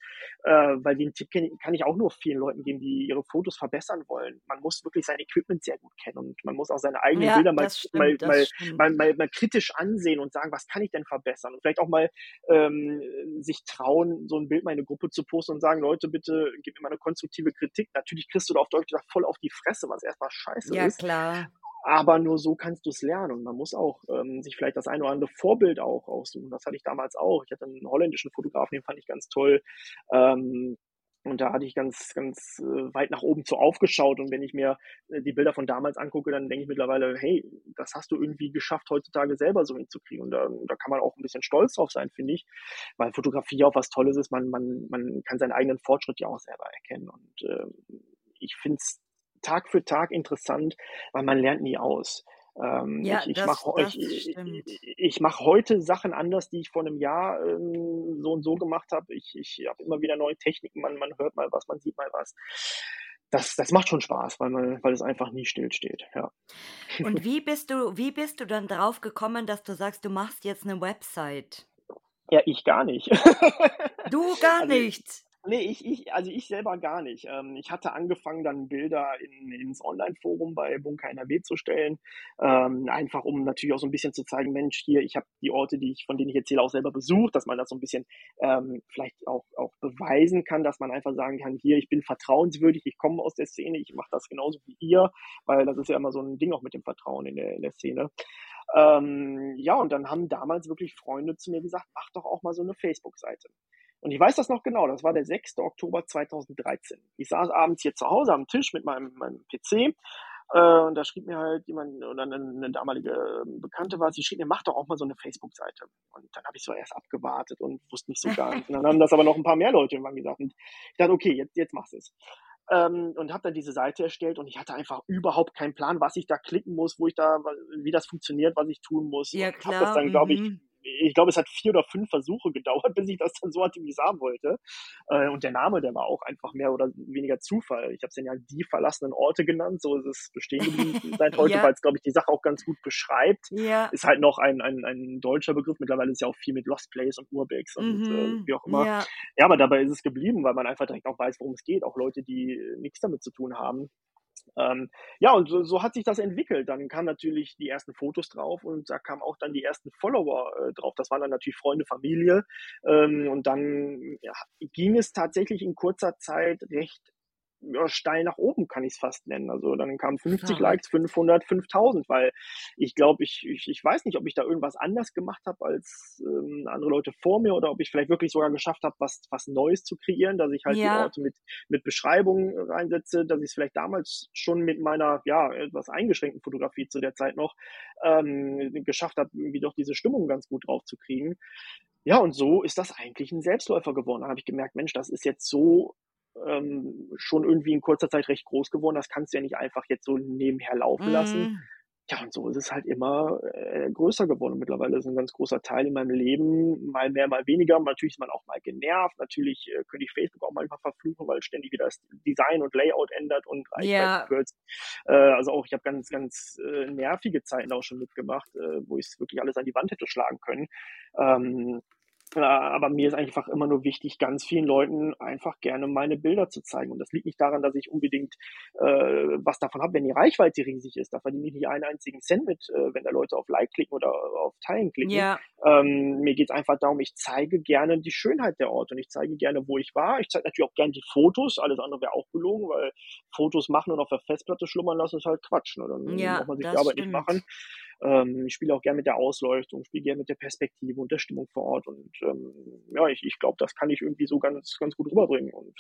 äh, weil den Tipp kann, kann ich auch nur vielen Leuten geben, die ihre Fotos verbessern wollen. Man muss wirklich sein Equipment sehr gut kennen und man muss auch seine eigenen ja, Bilder mal, stimmt, mal, mal, mal, mal, kritisch ansehen und sagen, was kann ich denn verbessern? Und vielleicht auch mal ähm, sich trauen, so ein Bild mal in eine Gruppe zu posten und sagen, Leute, bitte gib mir mal eine konstruktive Kritik. Natürlich kriegst du da auf Deutsch gesagt voll auf die Fresse, was erstmal scheiße
ja,
ist.
Ja, klar.
Aber nur so kannst du es lernen. Und man muss auch ähm, sich vielleicht das eine oder andere Vorbild auch aussuchen. Das hatte ich damals auch. Ich hatte einen holländischen Fotografen, den fand ich ganz toll. Ähm, und da hatte ich ganz, ganz äh, weit nach oben zu aufgeschaut. Und wenn ich mir äh, die Bilder von damals angucke, dann denke ich mittlerweile, hey, das hast du irgendwie geschafft, heutzutage selber so hinzukriegen. Und da, da kann man auch ein bisschen stolz drauf sein, finde ich. Weil Fotografie auch was Tolles ist. Man, man, man kann seinen eigenen Fortschritt ja auch selber erkennen. Und äh, ich finde es Tag für Tag interessant, weil man lernt nie aus. Ähm, ja, ich, ich mache ich, ich, mach heute Sachen anders, die ich vor einem Jahr ähm, so und so gemacht habe. Ich, ich habe immer wieder neue Techniken, man, man hört mal was, man sieht mal was. das, das macht schon Spaß, weil, man, weil es einfach nie stillsteht. Ja.
Und <laughs> wie bist du, wie bist du dann drauf gekommen, dass du sagst, du machst jetzt eine Website?
Ja, ich gar nicht.
Du gar <laughs> also, nicht.
Nee, ich, ich, also ich selber gar nicht. Ähm, ich hatte angefangen, dann Bilder in, ins Online-Forum bei Bunker NRW zu stellen, ähm, einfach um natürlich auch so ein bisschen zu zeigen, Mensch, hier, ich habe die Orte, die ich, von denen ich erzähle, auch selber besucht, dass man das so ein bisschen ähm, vielleicht auch, auch beweisen kann, dass man einfach sagen kann, hier, ich bin vertrauenswürdig, ich komme aus der Szene, ich mache das genauso wie ihr, weil das ist ja immer so ein Ding auch mit dem Vertrauen in der, in der Szene. Ähm, ja, und dann haben damals wirklich Freunde zu mir gesagt, mach doch auch mal so eine Facebook-Seite. Und ich weiß das noch genau, das war der 6. Oktober 2013. Ich saß abends hier zu Hause am Tisch mit meinem, meinem PC äh, und da schrieb mir halt jemand oder eine, eine damalige ähm, Bekannte war, sie schrieb mir, mach doch auch mal so eine Facebook-Seite. Und dann habe ich so erst abgewartet und wusste nicht so gar nicht. <laughs> Und dann haben das aber noch ein paar mehr Leute irgendwann gesagt. Und ich dachte, okay, jetzt, jetzt machst du es. Ähm, und habe dann diese Seite erstellt und ich hatte einfach überhaupt keinen Plan, was ich da klicken muss, wo ich da, wie das funktioniert, was ich tun muss.
Ja, klar.
Habe das dann, glaube ich, mhm ich glaube, es hat vier oder fünf Versuche <laughs> gedauert, bis ich das dann so hatte, wie ich es haben wollte. Äh, und der Name, der war auch einfach mehr oder weniger Zufall. Ich habe es dann ja die verlassenen Orte genannt, so ist es bestehen geblieben <laughs> seit heute, ja. weil es, glaube ich, die Sache auch ganz gut beschreibt. Ja. Ist halt noch ein, ein, ein deutscher Begriff. Mittlerweile ist ja auch viel mit Lost Place und Urbex und äh, mhm. äh, wie auch immer. Ja. ja, aber dabei ist es geblieben, weil man einfach direkt auch weiß, worum es geht. Auch Leute, die nichts damit zu tun haben. Ähm, ja, und so, so, hat sich das entwickelt. Dann kamen natürlich die ersten Fotos drauf und da kamen auch dann die ersten Follower äh, drauf. Das waren dann natürlich Freunde, Familie. Ähm, und dann ja, ging es tatsächlich in kurzer Zeit recht ja, steil nach oben, kann ich es fast nennen. Also dann kamen 50 ja. Likes, 500, 5000, weil ich glaube, ich, ich, ich weiß nicht, ob ich da irgendwas anders gemacht habe als ähm, andere Leute vor mir oder ob ich vielleicht wirklich sogar geschafft habe, was, was Neues zu kreieren, dass ich halt ja. die Orte mit, mit Beschreibungen reinsetze, dass ich es vielleicht damals schon mit meiner, ja, etwas eingeschränkten Fotografie zu der Zeit noch ähm, geschafft habe, irgendwie doch diese Stimmung ganz gut drauf zu kriegen. Ja, und so ist das eigentlich ein Selbstläufer geworden. Da habe ich gemerkt, Mensch, das ist jetzt so ähm, schon irgendwie in kurzer Zeit recht groß geworden. Das kannst du ja nicht einfach jetzt so nebenher laufen lassen. Mm. Ja, und so ist es halt immer äh, größer geworden. Mittlerweile ist ein ganz großer Teil in meinem Leben, mal mehr, mal weniger. Natürlich ist man auch mal genervt. Natürlich äh, könnte ich Facebook auch manchmal verfluchen, weil ständig wieder das Design und Layout ändert und
Reichweite
yeah. Äh, also auch, ich habe ganz, ganz äh, nervige Zeiten auch schon mitgemacht, äh, wo ich wirklich alles an die Wand hätte schlagen können. Ähm, aber mir ist einfach immer nur wichtig, ganz vielen Leuten einfach gerne meine Bilder zu zeigen. Und das liegt nicht daran, dass ich unbedingt äh, was davon habe, wenn die Reichweite riesig ist. Da verdiene ich nicht einen einzigen Cent mit, äh, wenn da Leute auf Like klicken oder auf Teilen klicken.
Ja.
Ähm, mir geht es einfach darum, ich zeige gerne die Schönheit der Orte und ich zeige gerne, wo ich war. Ich zeige natürlich auch gerne die Fotos. Alles andere wäre auch gelogen, weil Fotos machen und auf der Festplatte schlummern lassen ist halt Quatsch. Ne? Dann
ja,
muss man sich die Arbeit stimmt. nicht machen. Ähm, ich spiele auch gerne mit der Ausleuchtung, spiele gerne mit der Perspektive und der Stimmung vor Ort. Und ähm, ja, ich, ich glaube, das kann ich irgendwie so ganz, ganz gut rüberbringen. Und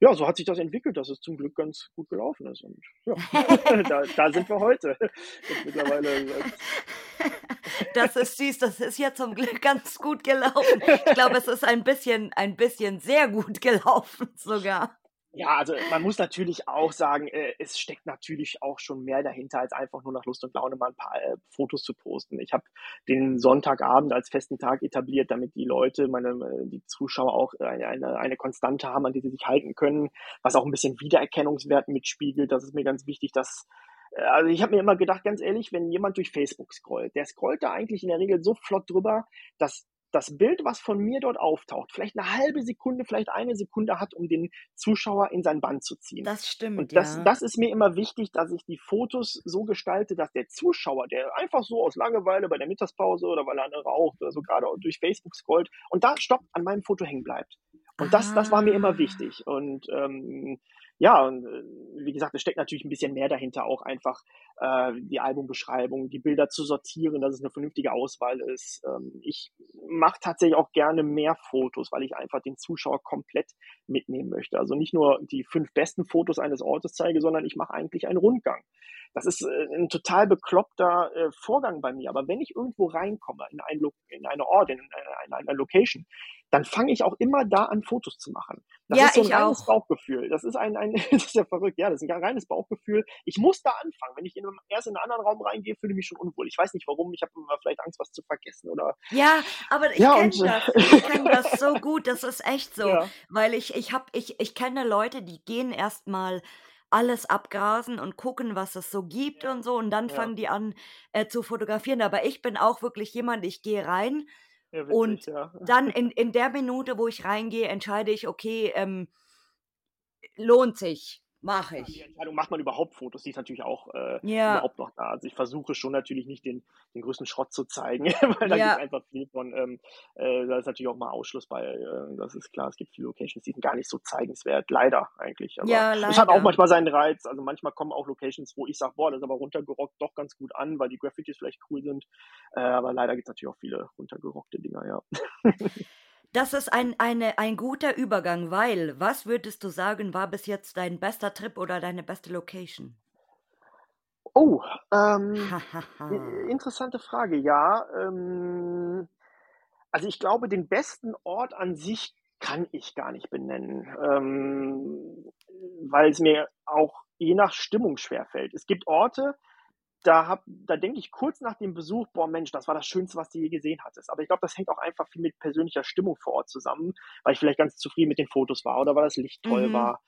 ja, so hat sich das entwickelt, dass es zum Glück ganz gut gelaufen ist. Und ja, <laughs> <laughs> da, da sind wir heute. mittlerweile. <laughs>
Das ist süß, das ist ja zum Glück ganz gut gelaufen. Ich glaube, es ist ein bisschen, ein bisschen sehr gut gelaufen sogar.
Ja, also man muss natürlich auch sagen, äh, es steckt natürlich auch schon mehr dahinter, als einfach nur nach Lust und Laune mal ein paar äh, Fotos zu posten. Ich habe den Sonntagabend als festen Tag etabliert, damit die Leute, meine, die Zuschauer auch eine, eine, eine Konstante haben, an die sie sich halten können, was auch ein bisschen Wiedererkennungswert mitspiegelt. Das ist mir ganz wichtig, dass äh, also ich habe mir immer gedacht, ganz ehrlich, wenn jemand durch Facebook scrollt, der scrollt da eigentlich in der Regel so flott drüber, dass das Bild, was von mir dort auftaucht, vielleicht eine halbe Sekunde, vielleicht eine Sekunde hat, um den Zuschauer in sein Band zu ziehen.
Das stimmt.
Und das,
ja.
das ist mir immer wichtig, dass ich die Fotos so gestalte, dass der Zuschauer, der einfach so aus Langeweile bei der Mittagspause oder weil er raucht oder so gerade durch Facebook scrollt und da stoppt an meinem Foto hängen bleibt. Und das, das war mir immer ah. wichtig. Und ähm, ja, und äh, wie gesagt, es steckt natürlich ein bisschen mehr dahinter, auch einfach äh, die Albumbeschreibung, die Bilder zu sortieren, dass es eine vernünftige Auswahl ist. Ähm, ich mache tatsächlich auch gerne mehr Fotos, weil ich einfach den Zuschauer komplett mitnehmen möchte. Also nicht nur die fünf besten Fotos eines Ortes zeige, sondern ich mache eigentlich einen Rundgang. Das ist äh, ein total bekloppter äh, Vorgang bei mir. Aber wenn ich irgendwo reinkomme in, ein in eine Ort, in eine, in eine Location, dann fange ich auch immer da an, Fotos zu machen. Das ja, ist so ein reines auch. Bauchgefühl. Das ist ein, ein <laughs> das ist ja verrückt, ja, das ist ein reines Bauchgefühl. Ich muss da anfangen. Wenn ich in einem, erst in einen anderen Raum reingehe, fühle ich mich schon unwohl. Ich weiß nicht warum, ich habe immer vielleicht Angst, was zu vergessen oder.
Ja, aber ich ja, kenne das. <laughs> Ich kenne das so gut, das ist echt so. Ja. Weil ich, ich habe, ich, ich kenne Leute, die gehen erstmal alles abgrasen und gucken, was es so gibt und so. Und dann
Ja.
fangen die an äh, zu fotografieren. Aber ich bin auch wirklich jemand, ich gehe rein
Ja, witzig,
und
ja.
dann in, in der Minute, wo ich reingehe, entscheide ich, okay, ähm, lohnt sich, mache
Ja, die
ich.
Entscheidung, macht man überhaupt Fotos, die ist natürlich auch äh,
Ja,
überhaupt noch da. Also ich versuche schon natürlich nicht den, den größten Schrott zu zeigen, <laughs> weil da gibt es
ja,
einfach viel von, ähm, äh, da ist natürlich auch mal Ausschluss bei, äh, das ist klar, es gibt viele Locations, die sind gar nicht so zeigenswert, leider eigentlich. Aber
ja,
es hat auch
leider.
manchmal seinen Reiz, also manchmal kommen auch Locations, wo ich sage, boah, das ist aber runtergerockt doch ganz gut an, weil die Graffitis vielleicht cool sind, äh, aber leider gibt es natürlich auch viele runtergerockte Dinger, ja. <laughs>
Das ist ein, eine, ein guter Übergang, weil, was würdest du sagen, war bis jetzt dein bester Trip oder deine beste Location?
Oh, ähm, interessante Frage, ja. Ähm, also ich glaube, den besten Ort an sich kann ich gar nicht benennen, ähm, weil es mir auch je nach Stimmung schwerfällt. Es gibt Orte, da, hab, da denke ich kurz nach dem Besuch, boah Mensch, das war das Schönste, was du je gesehen hattest. Aber ich glaube, das hängt auch einfach viel mit persönlicher Stimmung vor Ort zusammen, weil ich vielleicht ganz zufrieden mit den Fotos war oder weil das Licht toll
Mhm.
war.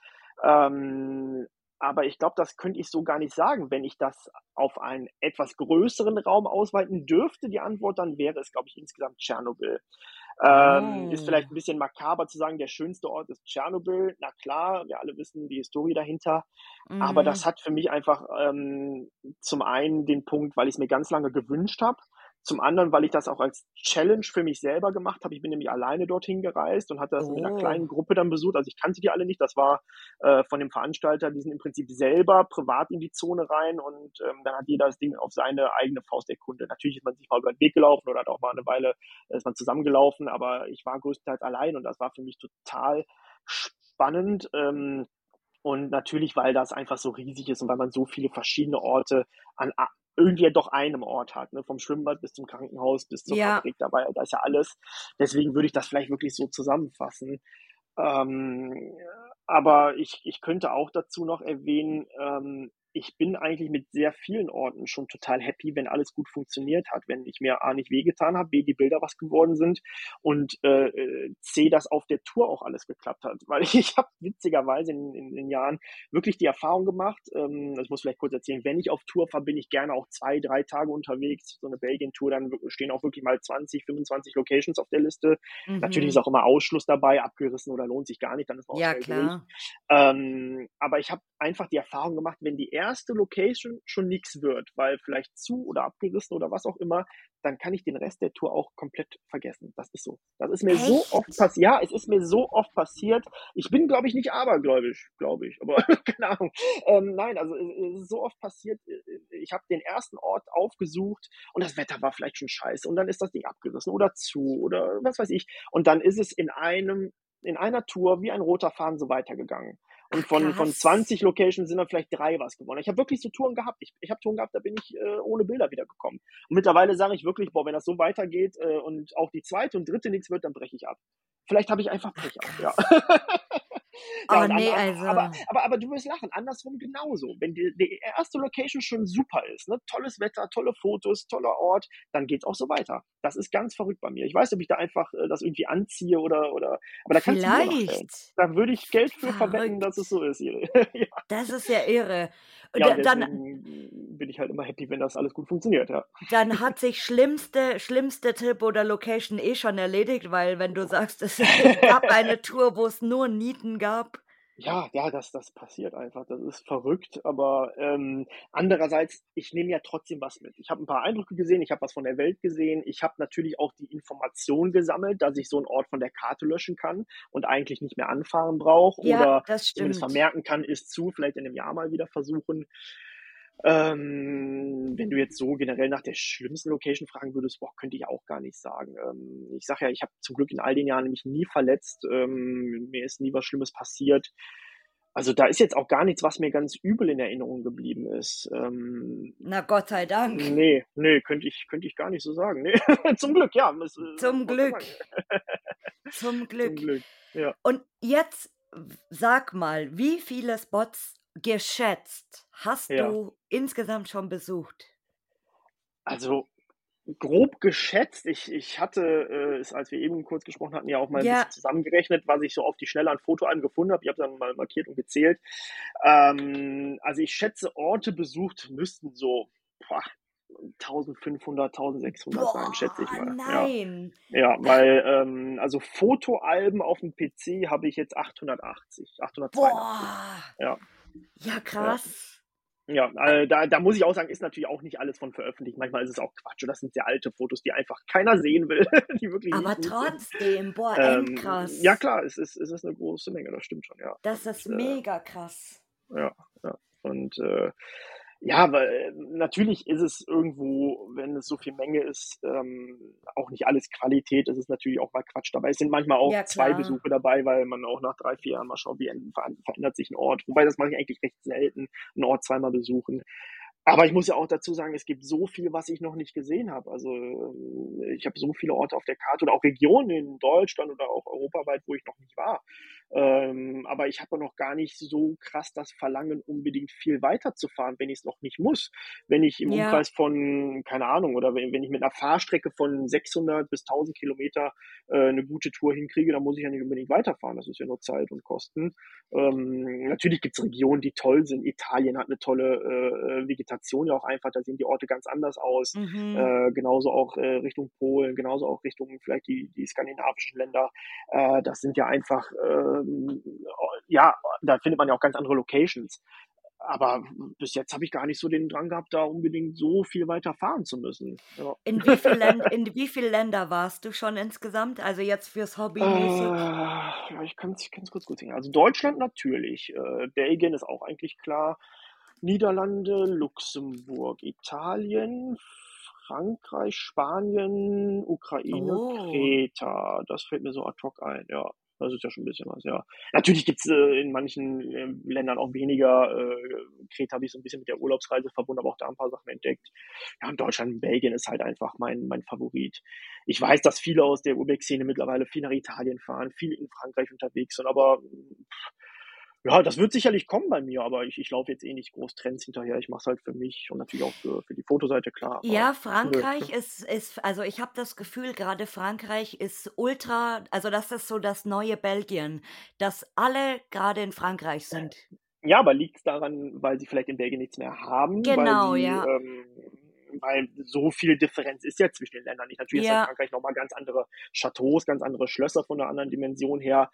Ähm, aber ich glaube, das könnte ich so gar nicht sagen. Wenn ich das auf einen etwas größeren Raum ausweiten dürfte, die Antwort, dann wäre es, glaube ich, insgesamt Tschernobyl. Ähm, ist vielleicht
Oh.
ein bisschen makaber zu sagen, der schönste Ort ist Tschernobyl. Na klar, wir alle wissen die Historie dahinter. Aber das
Mhm.
hat für mich einfach ähm, zum einen den Punkt, weil ich es mir ganz lange gewünscht habe. Zum anderen, weil ich das auch als Challenge für mich selber gemacht habe. Ich bin nämlich alleine dorthin gereist und hatte das mit einer kleinen
Oh.
Gruppe dann besucht. Also ich kannte die alle nicht. Das war äh, von dem Veranstalter, die sind im Prinzip selber privat in die Zone rein und ähm, dann hat jeder das Ding auf seine eigene Faust erkundet. Natürlich ist man sich mal über den Weg gelaufen oder hat auch mal eine Weile ist man zusammengelaufen, aber ich war größtenteils allein und das war für mich total spannend. Ähm, und natürlich, weil das einfach so riesig ist und weil man so viele verschiedene Orte an irgendwie doch einem Ort hat, ne? vom Schwimmbad bis zum Krankenhaus bis zur
Ja,
Fabrik dabei, da ist ja alles. Deswegen würde ich das vielleicht wirklich so zusammenfassen. Ähm, aber ich, ich könnte auch dazu noch erwähnen, ähm, ich bin eigentlich mit sehr vielen Orten schon total happy, wenn alles gut funktioniert hat, wenn ich mir A nicht wehgetan habe, B die Bilder was geworden sind und äh, äh, C, dass auf der Tour auch alles geklappt hat. <laughs> Weil ich habe witzigerweise in, in den Jahren wirklich die Erfahrung gemacht, ähm, ich muss vielleicht kurz erzählen, wenn ich auf Tour fahre, bin ich gerne auch zwei, drei Tage unterwegs. So eine Belgien-Tour, dann stehen auch wirklich mal 20, 25 Locations auf der Liste. Natürlich ist
mhm.
auch immer Ausschluss dabei, abgerissen oder lohnt sich gar nicht, dann ist man auch
Ja, klar.
Ähm, aber ich habe einfach die Erfahrung gemacht, wenn die erste Location schon nichts wird, weil vielleicht zu oder abgerissen oder was auch immer, dann kann ich den Rest der Tour auch komplett vergessen. Das ist so. Das ist mir so oft
Echt?
passiert. Ja, es ist mir so oft passiert. Ich bin, glaube ich, nicht abergläubisch, glaube ich. Aber <laughs> keine Ahnung. Ähm, nein, also es ist so oft passiert. äh, Ich habe den ersten Ort aufgesucht und das Wetter war vielleicht schon scheiße und dann ist das Ding abgerissen oder zu oder was weiß ich. Und dann ist es in einem in einer Tour wie ein roter Faden so weitergegangen. Und
Ach,
von, von
krass.
20 Locations sind dann vielleicht drei was geworden. Ich habe wirklich so Touren gehabt. Ich, ich habe Touren gehabt, da bin ich äh, ohne Bilder wiedergekommen. Und mittlerweile sage ich wirklich, boah, wenn das so weitergeht äh, und auch die zweite und dritte nichts wird, dann breche ich ab. Vielleicht habe ich einfach
Ach,
Pech auch, ja. <laughs> <laughs> <laughs> ja,
Oh, nee,
aber,
also.
aber, aber du wirst lachen, andersrum genauso. Wenn die, die erste Location schon super ist, ne? tolles Wetter, tolle Fotos, toller Ort, dann geht's auch so weiter. Das ist ganz verrückt bei mir. Ich weiß, ob ich da einfach äh, das irgendwie anziehe oder, oder, aber da kannst du.
Vielleicht.
Da würde ich Geld für verwetten, dass es
Verrückt.
so ist. <laughs> ja.
Das ist ja irre.
Ja,
da- dann,
bin ich halt immer happy, wenn das alles gut funktioniert, ja.
dann <laughs> hat sich schlimmste, schlimmste Tipp oder Location eh schon erledigt, weil wenn du sagst, es gab eine Tour, wo es nur Nieten gab.
Ja, ja, das, das passiert einfach. Das ist verrückt. Aber ähm, andererseits, ich nehme ja trotzdem was mit. Ich habe ein paar Eindrücke gesehen, ich habe was von der Welt gesehen. Ich habe natürlich auch die Information gesammelt, dass ich so einen Ort von der Karte löschen kann und eigentlich nicht mehr anfahren brauche
Ja,
oder
das
zumindest
stimmt.
vermerken kann, ist zu, vielleicht in einem Jahr mal wieder versuchen. Ähm, wenn du jetzt so generell nach der schlimmsten Location fragen würdest, boah, könnte ich auch gar nicht sagen. Ähm, ich sage ja, ich habe zum Glück in all den Jahren mich nie verletzt. Ähm, mir ist nie was Schlimmes passiert. Also da ist jetzt auch gar nichts, was mir ganz übel in Erinnerung geblieben ist. Ähm,
Na Gott sei Dank.
nee, nee, könnte ich, könnte ich gar nicht so sagen. Nee. <laughs> zum Glück, ja. Das, äh,
Zum Glück. <laughs> Zum
Zum
Glück.
Glück, ja.
Und jetzt sag mal, wie viele Spots geschätzt hast
Ja.
du insgesamt schon besucht?
Also grob geschätzt, ich, ich hatte, äh, als wir eben kurz gesprochen hatten, ja auch mal ein
Ja.
bisschen zusammengerechnet, was ich so auf die Schnelle an Fotoalben gefunden habe. Ich habe dann mal markiert und gezählt. Ähm, also ich schätze, Orte besucht müssten so boah, 1500, 1600 sein, schätze ich
Boah,
mal. Ja,
nein.
ja weil ähm, also Fotoalben auf dem PC habe ich jetzt 880, 882.
Boah.
Ja.
Ja, krass.
Ja, äh, da, da muss ich auch sagen, ist natürlich auch nicht alles von veröffentlicht. Manchmal ist es auch Quatsch oder das sind sehr alte Fotos, die einfach keiner sehen will, <laughs> die wirklich
Aber trotzdem, boah,
Ähm,
endkrass.
ja klar, es ist, es ist eine große Menge, das stimmt schon, ja.
Das ist
Und, äh,
mega krass.
ja, ja. Und äh, ja, weil äh, natürlich ist es irgendwo, wenn es so viel Menge ist, ähm, auch nicht alles Qualität. Es ist natürlich auch mal Quatsch dabei. Es sind manchmal auch
Ja,
zwei. Besuche dabei, weil man auch nach drei, vier Jahren mal schaut, wie verändert sich ein Ort. Wobei das mache ich eigentlich recht selten, einen Ort zweimal besuchen. Aber ich muss ja auch dazu sagen, es gibt so viel, was ich noch nicht gesehen habe. Also ähm, ich habe so viele Orte auf der Karte oder auch Regionen in Deutschland oder auch europaweit, wo ich noch nicht war. Ähm, aber ich habe noch gar nicht so krass das Verlangen, unbedingt viel weiterzufahren, wenn ich es noch nicht muss. Wenn ich im
Ja.
Umkreis von, keine Ahnung, oder wenn, wenn ich mit einer Fahrstrecke von 600 bis 1000 Kilometer äh, eine gute Tour hinkriege, dann muss ich ja nicht unbedingt weiterfahren. Das ist ja nur Zeit und Kosten. Ähm, natürlich gibt es Regionen, die toll sind. Italien hat eine tolle äh, Vegetation ja auch einfach. Da sehen die Orte ganz anders aus.
Mhm.
Äh, genauso auch äh, Richtung Polen, genauso auch Richtung vielleicht die, die skandinavischen Länder. Äh, das sind ja einfach, ähm, ja, da findet man ja auch ganz andere Locations. Aber bis jetzt habe ich gar nicht so den Drang gehabt, da unbedingt so viel weiter fahren zu müssen. Ja.
In wie viel Län in wie viel Länder warst du schon insgesamt? Also jetzt fürs Hobby
Äh, ich kann es kurz gut sehen. Also Deutschland natürlich. Äh, Belgien ist auch eigentlich klar. Niederlande, Luxemburg, Italien, Frankreich, Spanien, Ukraine,
Oh.
Kreta. Das fällt mir so ad hoc ein, ja. Das ist ja schon ein bisschen was, ja. Natürlich gibt's äh, in manchen äh, Ländern auch weniger. Äh, Kreta habe ich so ein bisschen mit der Urlaubsreise verbunden, aber auch da ein paar Sachen entdeckt. Ja, und Deutschland und Belgien ist halt einfach mein, mein Favorit. Ich weiß, dass viele aus der Urbex-Szene mittlerweile viel nach Italien fahren, viel in Frankreich unterwegs sind, aber pff, ja, das wird sicherlich kommen bei mir, aber ich, ich laufe jetzt eh nicht groß Trends hinterher. Ich mache es halt für mich und natürlich auch für, für die Fotoseite, klar.
Ja, <laughs>
nö.
Frankreich ist, ist, also ich habe das Gefühl, gerade Frankreich ist ultra, also das ist so das neue Belgien, dass alle gerade in Frankreich sind.
Ja, aber liegt es daran, weil sie vielleicht in Belgien nichts mehr haben?
Genau,
weil sie,
ja.
Ähm, weil so viel Differenz ist ja zwischen den Ländern nicht. Natürlich ist in
Ja,
Frankreich nochmal ganz andere Chateaus, ganz andere Schlösser von einer anderen Dimension her.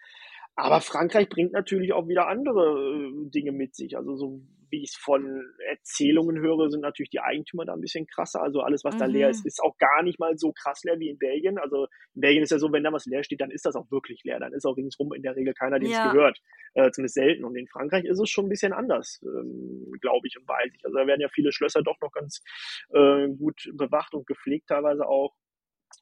Aber Frankreich bringt natürlich auch wieder andere äh, Dinge mit sich. Also so wie ich es von Erzählungen höre, sind natürlich die Eigentümer da ein bisschen krasser. Also alles, was da leer ist,
mhm.
ist auch gar nicht mal so krass leer wie in Belgien. Also in Belgien ist ja so, wenn da was leer steht, dann ist das auch wirklich leer. Dann ist auch ringsrum in der Regel keiner, dem es
Ja,
gehört. Äh, zumindest selten. Und in Frankreich ist es schon ein bisschen anders, ähm, glaube ich und weiß ich. Also da werden ja viele Schlösser doch noch ganz äh, gut bewacht und gepflegt teilweise auch.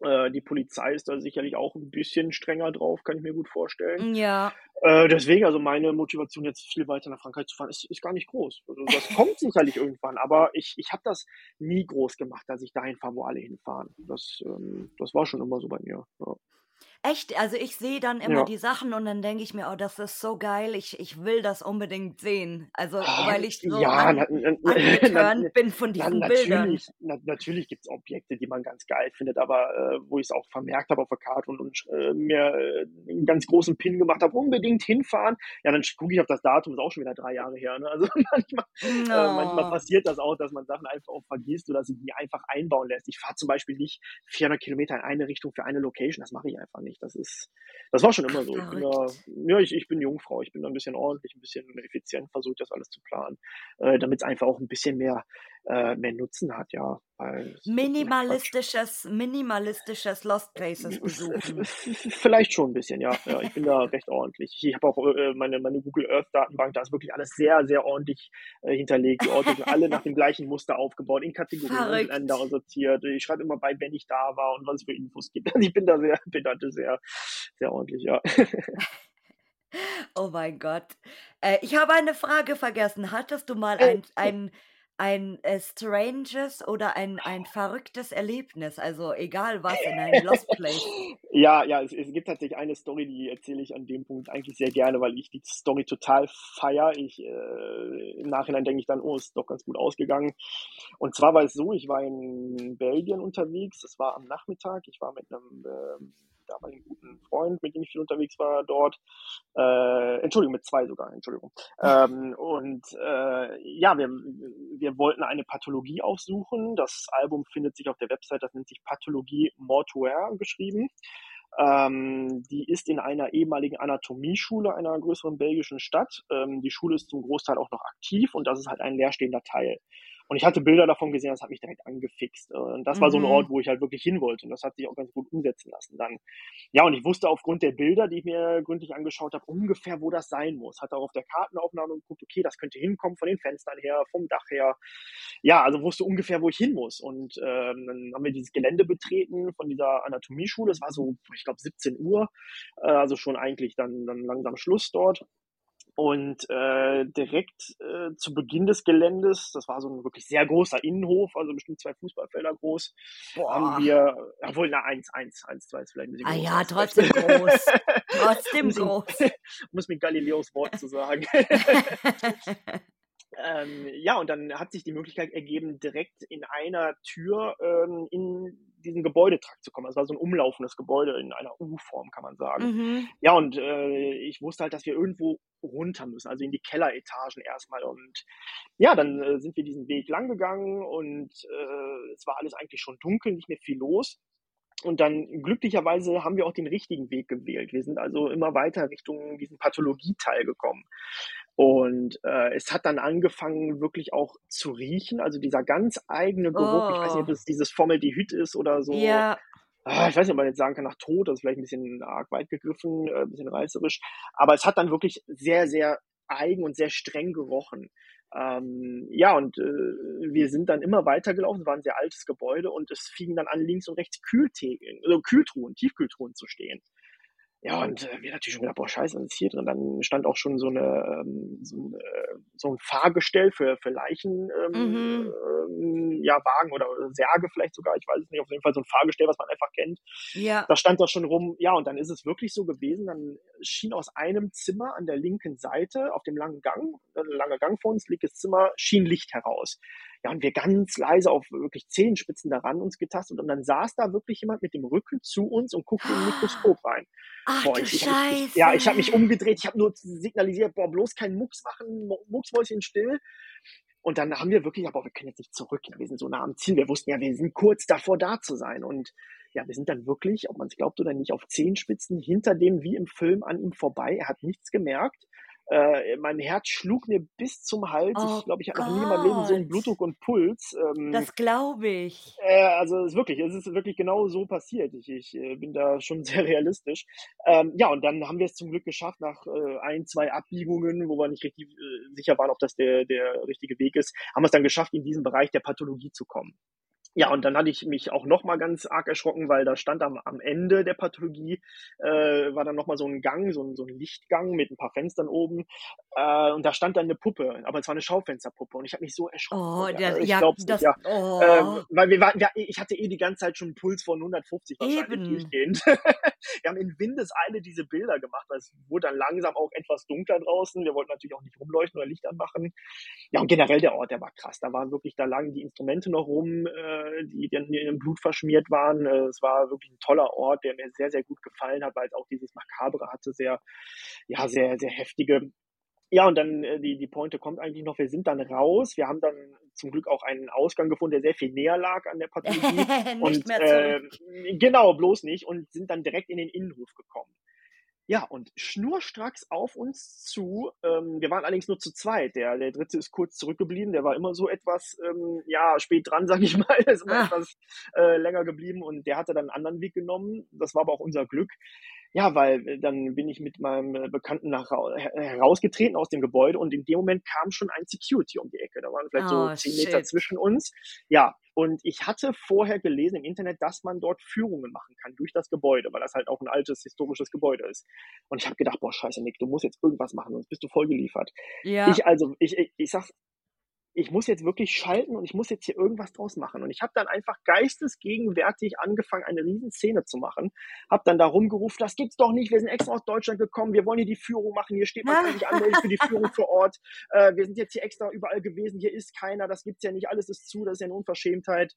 Äh, die Polizei ist da sicherlich auch ein bisschen strenger drauf, kann ich mir gut vorstellen.
ja.
Äh, deswegen, also meine Motivation jetzt viel weiter nach Frankreich zu fahren, ist, ist gar nicht groß. Also das <laughs> kommt sicherlich irgendwann, aber ich, ich habe das nie groß gemacht, dass ich dahin fahre, wo alle hinfahren. Das, ähm, das war schon immer so bei mir. Ja.
Echt, also ich sehe dann immer
ja.
die Sachen und dann denke ich mir, oh, das ist so geil, ich, ich will das unbedingt sehen. Also, weil ich so
Ja,
an,
na, na, <laughs> na,
angeturnt bin von
na,
diesen Bildern.
natürlich, na, natürlich gibt's Objekte, die man ganz geil findet, aber äh, wo ich es auch vermerkt habe auf der Karte und, und äh, mir äh, einen ganz großen Pin gemacht habe, unbedingt hinfahren, ja, dann gucke ich auf das Datum, ist auch schon wieder drei Jahre her. Ne? Also <laughs> manchmal, äh, manchmal passiert das auch, dass man Sachen einfach auch vergisst oder sie die einfach einbauen lässt. Ich fahre zum Beispiel nicht 400 Kilometer in eine Richtung für eine Location, das mache ich einfach nicht. Das ist, das war schon immer so. Ich bin da, ja, ich, ich bin Jungfrau, ich bin da ein bisschen ordentlich, ein bisschen effizient, versuche das alles zu planen, äh, damit es einfach auch ein bisschen mehr, äh, mehr Nutzen hat, ja.
Minimalistisches, minimalistisches Lost Places besuchen. <laughs>
Vielleicht schon ein bisschen, ja. ja ich bin da recht ordentlich. Ich habe auch äh, meine, meine Google Earth Datenbank, da ist wirklich alles sehr, sehr ordentlich äh, hinterlegt. Die Orte sind alle nach dem gleichen Muster aufgebaut, in Kategorien
Verrückt.
sortiert. Ich schreibe immer bei, wenn ich da war und was es für Infos gibt. Also ich bin da sehr, bin da sehr, sehr ordentlich, ja. <laughs>
Oh mein Gott. Äh, ich habe eine Frage vergessen. Hattest du mal
Äh,
ein, ein, ein äh, stranges oder ein, ein verrücktes Erlebnis? Also egal was in einem Lost Place. <laughs>
ja, ja, es, es, gibt tatsächlich eine Story, die erzähle ich an dem Punkt eigentlich sehr gerne, weil ich die Story total feier. Ich äh, im Nachhinein denke ich dann, oh, ist doch ganz gut ausgegangen. Und zwar war es so, ich war in Belgien unterwegs, das war am Nachmittag, ich war mit einem äh, damaligen guten Freund, mit dem ich viel unterwegs war dort. Äh, Entschuldigung, mit zwei sogar, Entschuldigung. <laughs> Ähm, und äh, ja, wir, wir wollten eine Pathologie aufsuchen. Das Album findet sich auf der Website, das nennt sich Pathologie Mortuaire geschrieben. Ähm, die ist in einer ehemaligen Anatomieschule einer größeren belgischen Stadt. Ähm, die Schule ist zum Großteil auch noch aktiv und das ist halt ein leerstehender Teil. Und ich hatte Bilder davon gesehen, das hat mich direkt angefixt. Und das mhm. war so ein mhm. Ort, wo ich halt wirklich hin wollte. Und das hat sich auch ganz gut umsetzen lassen dann. Ja, und ich wusste aufgrund der Bilder, die ich mir gründlich angeschaut habe, ungefähr, wo das sein muss. Hatte auch auf der Kartenaufnahme geguckt, okay, das könnte hinkommen von den Fenstern her, vom Dach her. Ja, also wusste ungefähr, wo ich hin muss. Und ähm, dann haben wir dieses Gelände betreten von dieser Anatomieschule. Es war so, ich glaube, 17 Uhr. Äh, also schon eigentlich dann, dann langsam Schluss dort. Und äh, direkt äh, zu Beginn des Geländes, das war so ein wirklich sehr großer Innenhof, also bestimmt zwei Fußballfelder groß, Boah. haben wir, obwohl, na, eins, eins, eins, zwei ist vielleicht ein bisschen
ah, groß. Ah ja, trotzdem groß. <laughs> trotzdem groß.
Ich, <laughs> muss mit Galileos Wort zu sagen. <laughs> ähm, ja, und dann hat sich die Möglichkeit ergeben, direkt in einer Tür ähm, in diesen Gebäudetrakt zu kommen. Es war so ein umlaufendes Gebäude in einer U-Form, kann man sagen. Mhm. Ja, und äh, ich wusste halt, dass wir irgendwo runter müssen, also in die Kelleretagen erstmal. Und ja, dann äh, sind wir diesen Weg lang gegangen und äh, es war alles eigentlich schon dunkel, nicht mehr viel los. Und dann glücklicherweise haben wir auch den richtigen Weg gewählt. Wir sind also immer weiter Richtung diesen Pathologieteil gekommen. Und äh, es hat dann angefangen, wirklich auch zu riechen. Also dieser ganz eigene Geruch. Oh. Ich weiß nicht, ob oh. es dieses Formaldehyd ist oder so. Ja. Ah, ich weiß nicht, ob man jetzt sagen kann, nach Tod, das ist vielleicht ein bisschen arg weit gegriffen, äh, ein bisschen reißerisch. Aber es hat dann wirklich sehr, sehr eigen und sehr streng gerochen. Ähm, ja, und äh, wir sind dann immer weitergelaufen, es war ein sehr altes Gebäude und es fingen dann an, links und rechts Kühltheken, also Kühltruhen, Tiefkühltruhen zu stehen. Ja, und äh, wir natürlich schon gedacht, boah, scheiße, was ist hier drin? Dann stand auch schon so eine, ähm, so, ein, äh, so ein Fahrgestell für, für Leichen, ähm, mhm. ähm, ja, Wagen oder Särge vielleicht sogar, ich weiß es nicht, auf jeden Fall so ein Fahrgestell, was man einfach kennt. Ja. Da stand das schon rum, ja, und dann ist es wirklich so gewesen, dann schien aus einem Zimmer an der linken Seite, auf dem langen Gang, ein langer Gang vor uns, linkes Zimmer, schien Licht heraus. Ja, und wir ganz leise auf wirklich Zehenspitzen daran uns getastet und dann saß da wirklich jemand mit dem Rücken zu uns und guckte in ein Mikroskop rein.
Ach, boah, ich, ich, ich,
ja, ich habe mich umgedreht, ich habe nur signalisiert, boah, bloß keinen Mucks machen, Mucksmäuschen still. Und dann haben wir wirklich, aber wir können jetzt nicht zurück, wir sind so nah am Ziel, wir wussten ja, wir sind kurz davor da zu sein. Und ja, wir sind dann wirklich, ob man es glaubt oder nicht, auf Zehenspitzen hinter dem wie im Film an ihm vorbei. Er hat nichts gemerkt. Äh, mein Herz schlug mir bis zum Hals. Oh ich glaube, ich habe noch nie in meinem Leben so einen Blutdruck und Puls.
Ähm, das glaube ich.
Äh, also es ist wirklich, es ist wirklich genau so passiert. Ich, ich äh, bin da schon <laughs> sehr realistisch. Ähm, ja, und dann haben wir es zum Glück geschafft, nach äh, ein, zwei Abbiegungen, wo wir nicht richtig äh, sicher waren, ob das der, der richtige Weg ist, haben wir es dann geschafft, in diesen Bereich der Pathologie zu kommen. Ja, und dann hatte ich mich auch nochmal ganz arg erschrocken, weil da stand am, am Ende der Pathologie, äh, war dann nochmal so ein Gang, so ein, so ein Lichtgang mit ein paar Fenstern oben. Äh, und da stand dann eine Puppe, aber es war eine Schaufensterpuppe. Und ich habe mich so erschrocken. Oh,
der, ich ja, glaub's das,
nicht, ja. Oh. Äh, weil wir waren, wir, ich hatte eh die ganze Zeit schon einen Puls von 150 wahrscheinlich Eben. durchgehend. <laughs> wir haben in Windeseile diese Bilder gemacht, weil es wurde dann langsam auch etwas dunkler draußen. Wir wollten natürlich auch nicht rumleuchten oder Licht anmachen. Ja, und generell der Ort, der war krass. Da waren wirklich, da lagen die Instrumente noch rum. Äh, die dann in dem Blut verschmiert waren. Äh, es war wirklich ein toller Ort, der mir sehr, sehr gut gefallen hat, weil es auch dieses Makabre hatte, sehr, ja, sehr, sehr heftige. Ja, und dann äh, die, die Pointe kommt eigentlich noch, wir sind dann raus. Wir haben dann zum Glück auch einen Ausgang gefunden, der sehr viel näher lag an der <laughs> Pathologie. und äh, genau, bloß nicht. Und sind dann direkt in den Innenhof gekommen. Ja, und schnurstracks auf uns zu. Ähm, wir waren allerdings nur zu zweit. Der, der dritte ist kurz zurückgeblieben. Der war immer so etwas, ähm, ja, spät dran, <laughs> sag ich mal. Der ist immer ah. etwas äh, länger geblieben und der hatte dann einen anderen Weg genommen. Das war aber auch unser Glück. Ja, weil äh, dann bin ich mit meinem äh, Bekannten nach, herausgetreten aus dem Gebäude und in dem Moment kam schon ein Security um die Ecke. Da waren vielleicht oh, so zehn shit. Meter zwischen uns. Ja, und ich hatte vorher gelesen im Internet, dass man dort Führungen machen kann durch das Gebäude, weil das halt auch ein altes historisches Gebäude ist. Und ich habe gedacht, boah, scheiße, Nick, du musst jetzt irgendwas machen, sonst bist du voll geliefert. Ja. Ich also, ich, ich, ich sag, ich muss jetzt wirklich schalten und ich muss jetzt hier irgendwas draus machen. Und ich habe dann einfach geistesgegenwärtig angefangen, eine Riesenszene zu machen. Habe dann da rumgerufen, das gibt's doch nicht, wir sind extra aus Deutschland gekommen, wir wollen hier die Führung machen, hier steht man kann sich anmelden für die Führung vor Ort. <laughs> Äh, wir sind jetzt hier extra überall gewesen, hier ist keiner, das gibt's ja nicht, alles ist zu, das ist ja eine Unverschämtheit.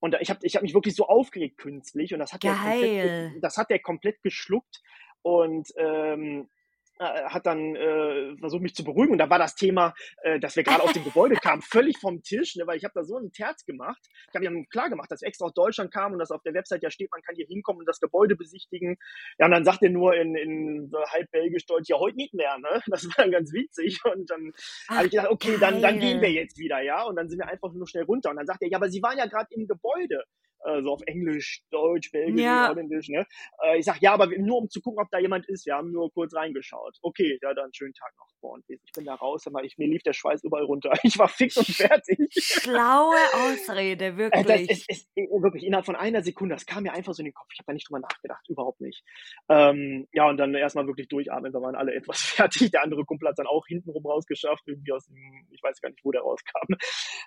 Und ich habe ich hab mich wirklich so aufgeregt künstlich und das hat, Geil. der komplett, das hat der komplett geschluckt. Und ähm, äh, hat dann äh, versucht, mich zu beruhigen. Und da war das Thema, äh, dass wir gerade aus dem Gebäude <laughs> kamen, völlig vom Tisch, ne, weil ich habe da so einen Terz gemacht. Ich habe ihm klar gemacht, dass wir extra aus Deutschland kamen und dass auf der Website ja steht, man kann hier hinkommen und das Gebäude besichtigen. Ja, und dann sagt er nur in, in halb belgisch Deutsch, ja, heute nicht mehr. Ne? Das war dann ganz witzig. Und dann habe ich gedacht, okay, dann, dann gehen wir jetzt wieder, ja. Und dann sind wir einfach nur schnell runter. Und dann sagt er, ja, aber Sie waren ja gerade im Gebäude äh, so auf Englisch, Deutsch, Belgisch, ja. Holländisch. Ne? Äh, ich sag ja, aber nur um zu gucken, ob da jemand ist. Wir haben nur kurz reingeschaut. Okay, ja, dann schönen Tag noch. Und ich bin da raus, aber ich, mir lief der Schweiß überall runter. <laughs> Ich war fix und fertig.
Schlaue <laughs> Ausrede, wirklich.
Äh, das ist, ist, wirklich innerhalb von einer Sekunde, das kam mir einfach so in den Kopf. Ich habe da nicht drüber nachgedacht, überhaupt nicht. Ähm, ja, und dann erstmal wirklich durchatmen, da waren alle <laughs> etwas fertig. Der andere Kumpel hat dann auch hintenrum rausgeschafft, irgendwie aus dem, ich weiß gar nicht, wo der rauskam.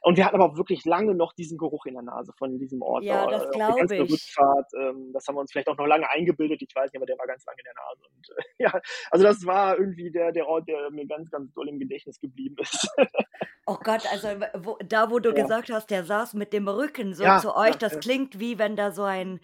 Und wir hatten aber wirklich lange noch diesen Geruch in der Nase von diesem Ort.
Ja, das glaube ich.
Rückfahrt, ähm, das haben wir uns vielleicht auch noch lange eingebildet, ich weiß nicht, aber der war ganz lange in der Nase. Und äh, <laughs> ja, also das war irgendwie der, der Ort, der mir ganz, ganz doll im Gedächtnis geblieben ist.
oh Gott, also wo, da, wo du <laughs> ja. gesagt hast, der saß mit dem Rücken so ja, zu euch, das klingt wie wenn da so ein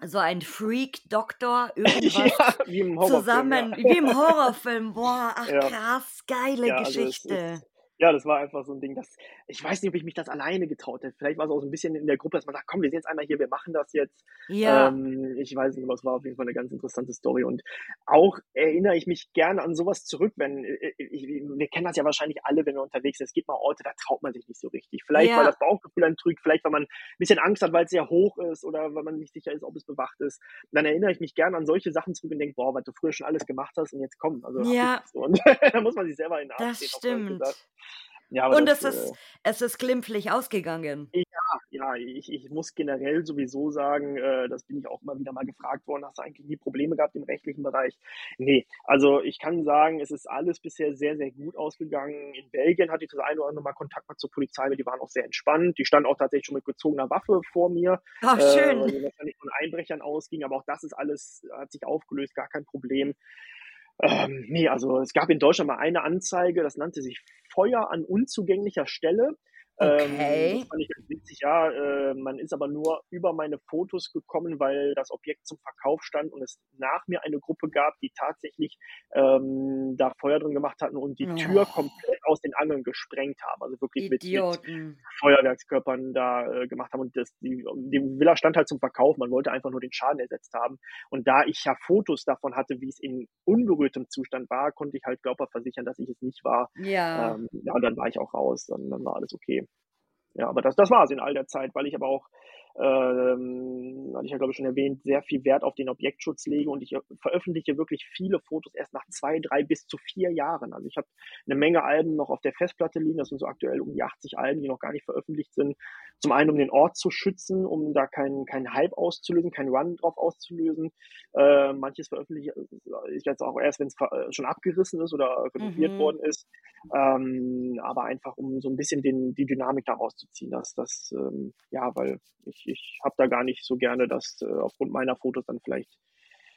so ein Freak-Doktor <laughs> irgendwas wie zusammen, wie im Horrorfilm. Boah, ach krass, geile Geschichte. Also es, es,
ja, das war einfach so ein Ding, das, ich weiß nicht, ob ich mich das alleine getraut hätte. Vielleicht war es auch so ein bisschen in der Gruppe, dass man sagt, komm, wir sind jetzt einmal hier, wir machen das jetzt. Ja. Ähm, ich weiß nicht, aber es war auf jeden Fall eine ganz interessante Story. Und auch erinnere ich mich gerne an sowas zurück, wenn, äh, äh, ich, wir kennen das ja wahrscheinlich alle, wenn wir unterwegs sind. Es gibt mal Orte, da traut man sich nicht so richtig. Vielleicht, ja. weil das Bauchgefühl dann trügt, vielleicht, weil man ein bisschen Angst hat, weil es sehr hoch ist oder weil man nicht sicher ist, ob es bewacht ist. Und dann erinnere ich mich gerne an solche Sachen zurück und denke, boah, was du früher schon alles gemacht hast und jetzt komm. Also,
ja.
Und <laughs> da muss man sich selber in den
Arsch Das stimmt. Ja, und das, es, ist, äh, es ist glimpflich ausgegangen.
Ja, ja ich, ich muss generell sowieso sagen, äh, das bin ich auch immer wieder mal gefragt worden, hast du eigentlich nie Probleme gehabt im rechtlichen Bereich? Nee, also ich kann sagen, es ist alles bisher sehr, sehr gut ausgegangen. In Belgien hatte ich das eine oder andere Mal Kontakt mal zur Polizei, die waren auch sehr entspannt. Die standen auch tatsächlich schon mit gezogener Waffe vor mir.
Ach, schön. Äh, weil
die wahrscheinlich von Einbrechern ausging, aber auch das ist alles, hat sich aufgelöst, gar kein Problem. Ähm, nee, also es gab in Deutschland mal eine Anzeige, das nannte sich Feuer an unzugänglicher Stelle.
Okay.
Ähm, das fand ich ganz witzig, ja. Äh, man ist aber nur über meine Fotos gekommen, weil das Objekt zum Verkauf stand und es nach mir eine Gruppe gab, die tatsächlich ähm, da Feuer drin gemacht hatten und die oh. Tür komplett aus den Angeln gesprengt haben. Also wirklich mit, mit, Feuerwerkskörpern da äh, gemacht haben. Und das, die, die Villa stand halt zum Verkauf. Man wollte einfach nur den Schaden ersetzt haben. Und da ich ja Fotos davon hatte, wie es in unberührtem Zustand war, konnte ich halt glaubhaft versichern, dass ich es nicht war.
Ja.
Ähm, ja, und dann war ich auch raus. Dann, dann war alles okay. Ja, aber das, das war es in all der Zeit, weil ich aber auch ähm, hatte ich ja glaube ich schon erwähnt, sehr viel Wert auf den Objektschutz lege und ich veröffentliche wirklich viele Fotos erst nach zwei, drei bis zu vier Jahren. Also ich habe eine Menge Alben noch auf der Festplatte liegen, das sind so aktuell um die 80 Alben, die noch gar nicht veröffentlicht sind. Zum einen, um den Ort zu schützen, um da keinen kein Hype auszulösen, keinen Run drauf auszulösen. Äh, manches veröffentliche ich jetzt auch erst, wenn es äh, schon abgerissen ist oder renoviert mhm. worden ist. Ähm, aber einfach, um so ein bisschen den, die Dynamik daraus zu ziehen. Dass das, ähm, ja, weil ich, ich habe da gar nicht so gerne, dass äh, aufgrund meiner Fotos dann vielleicht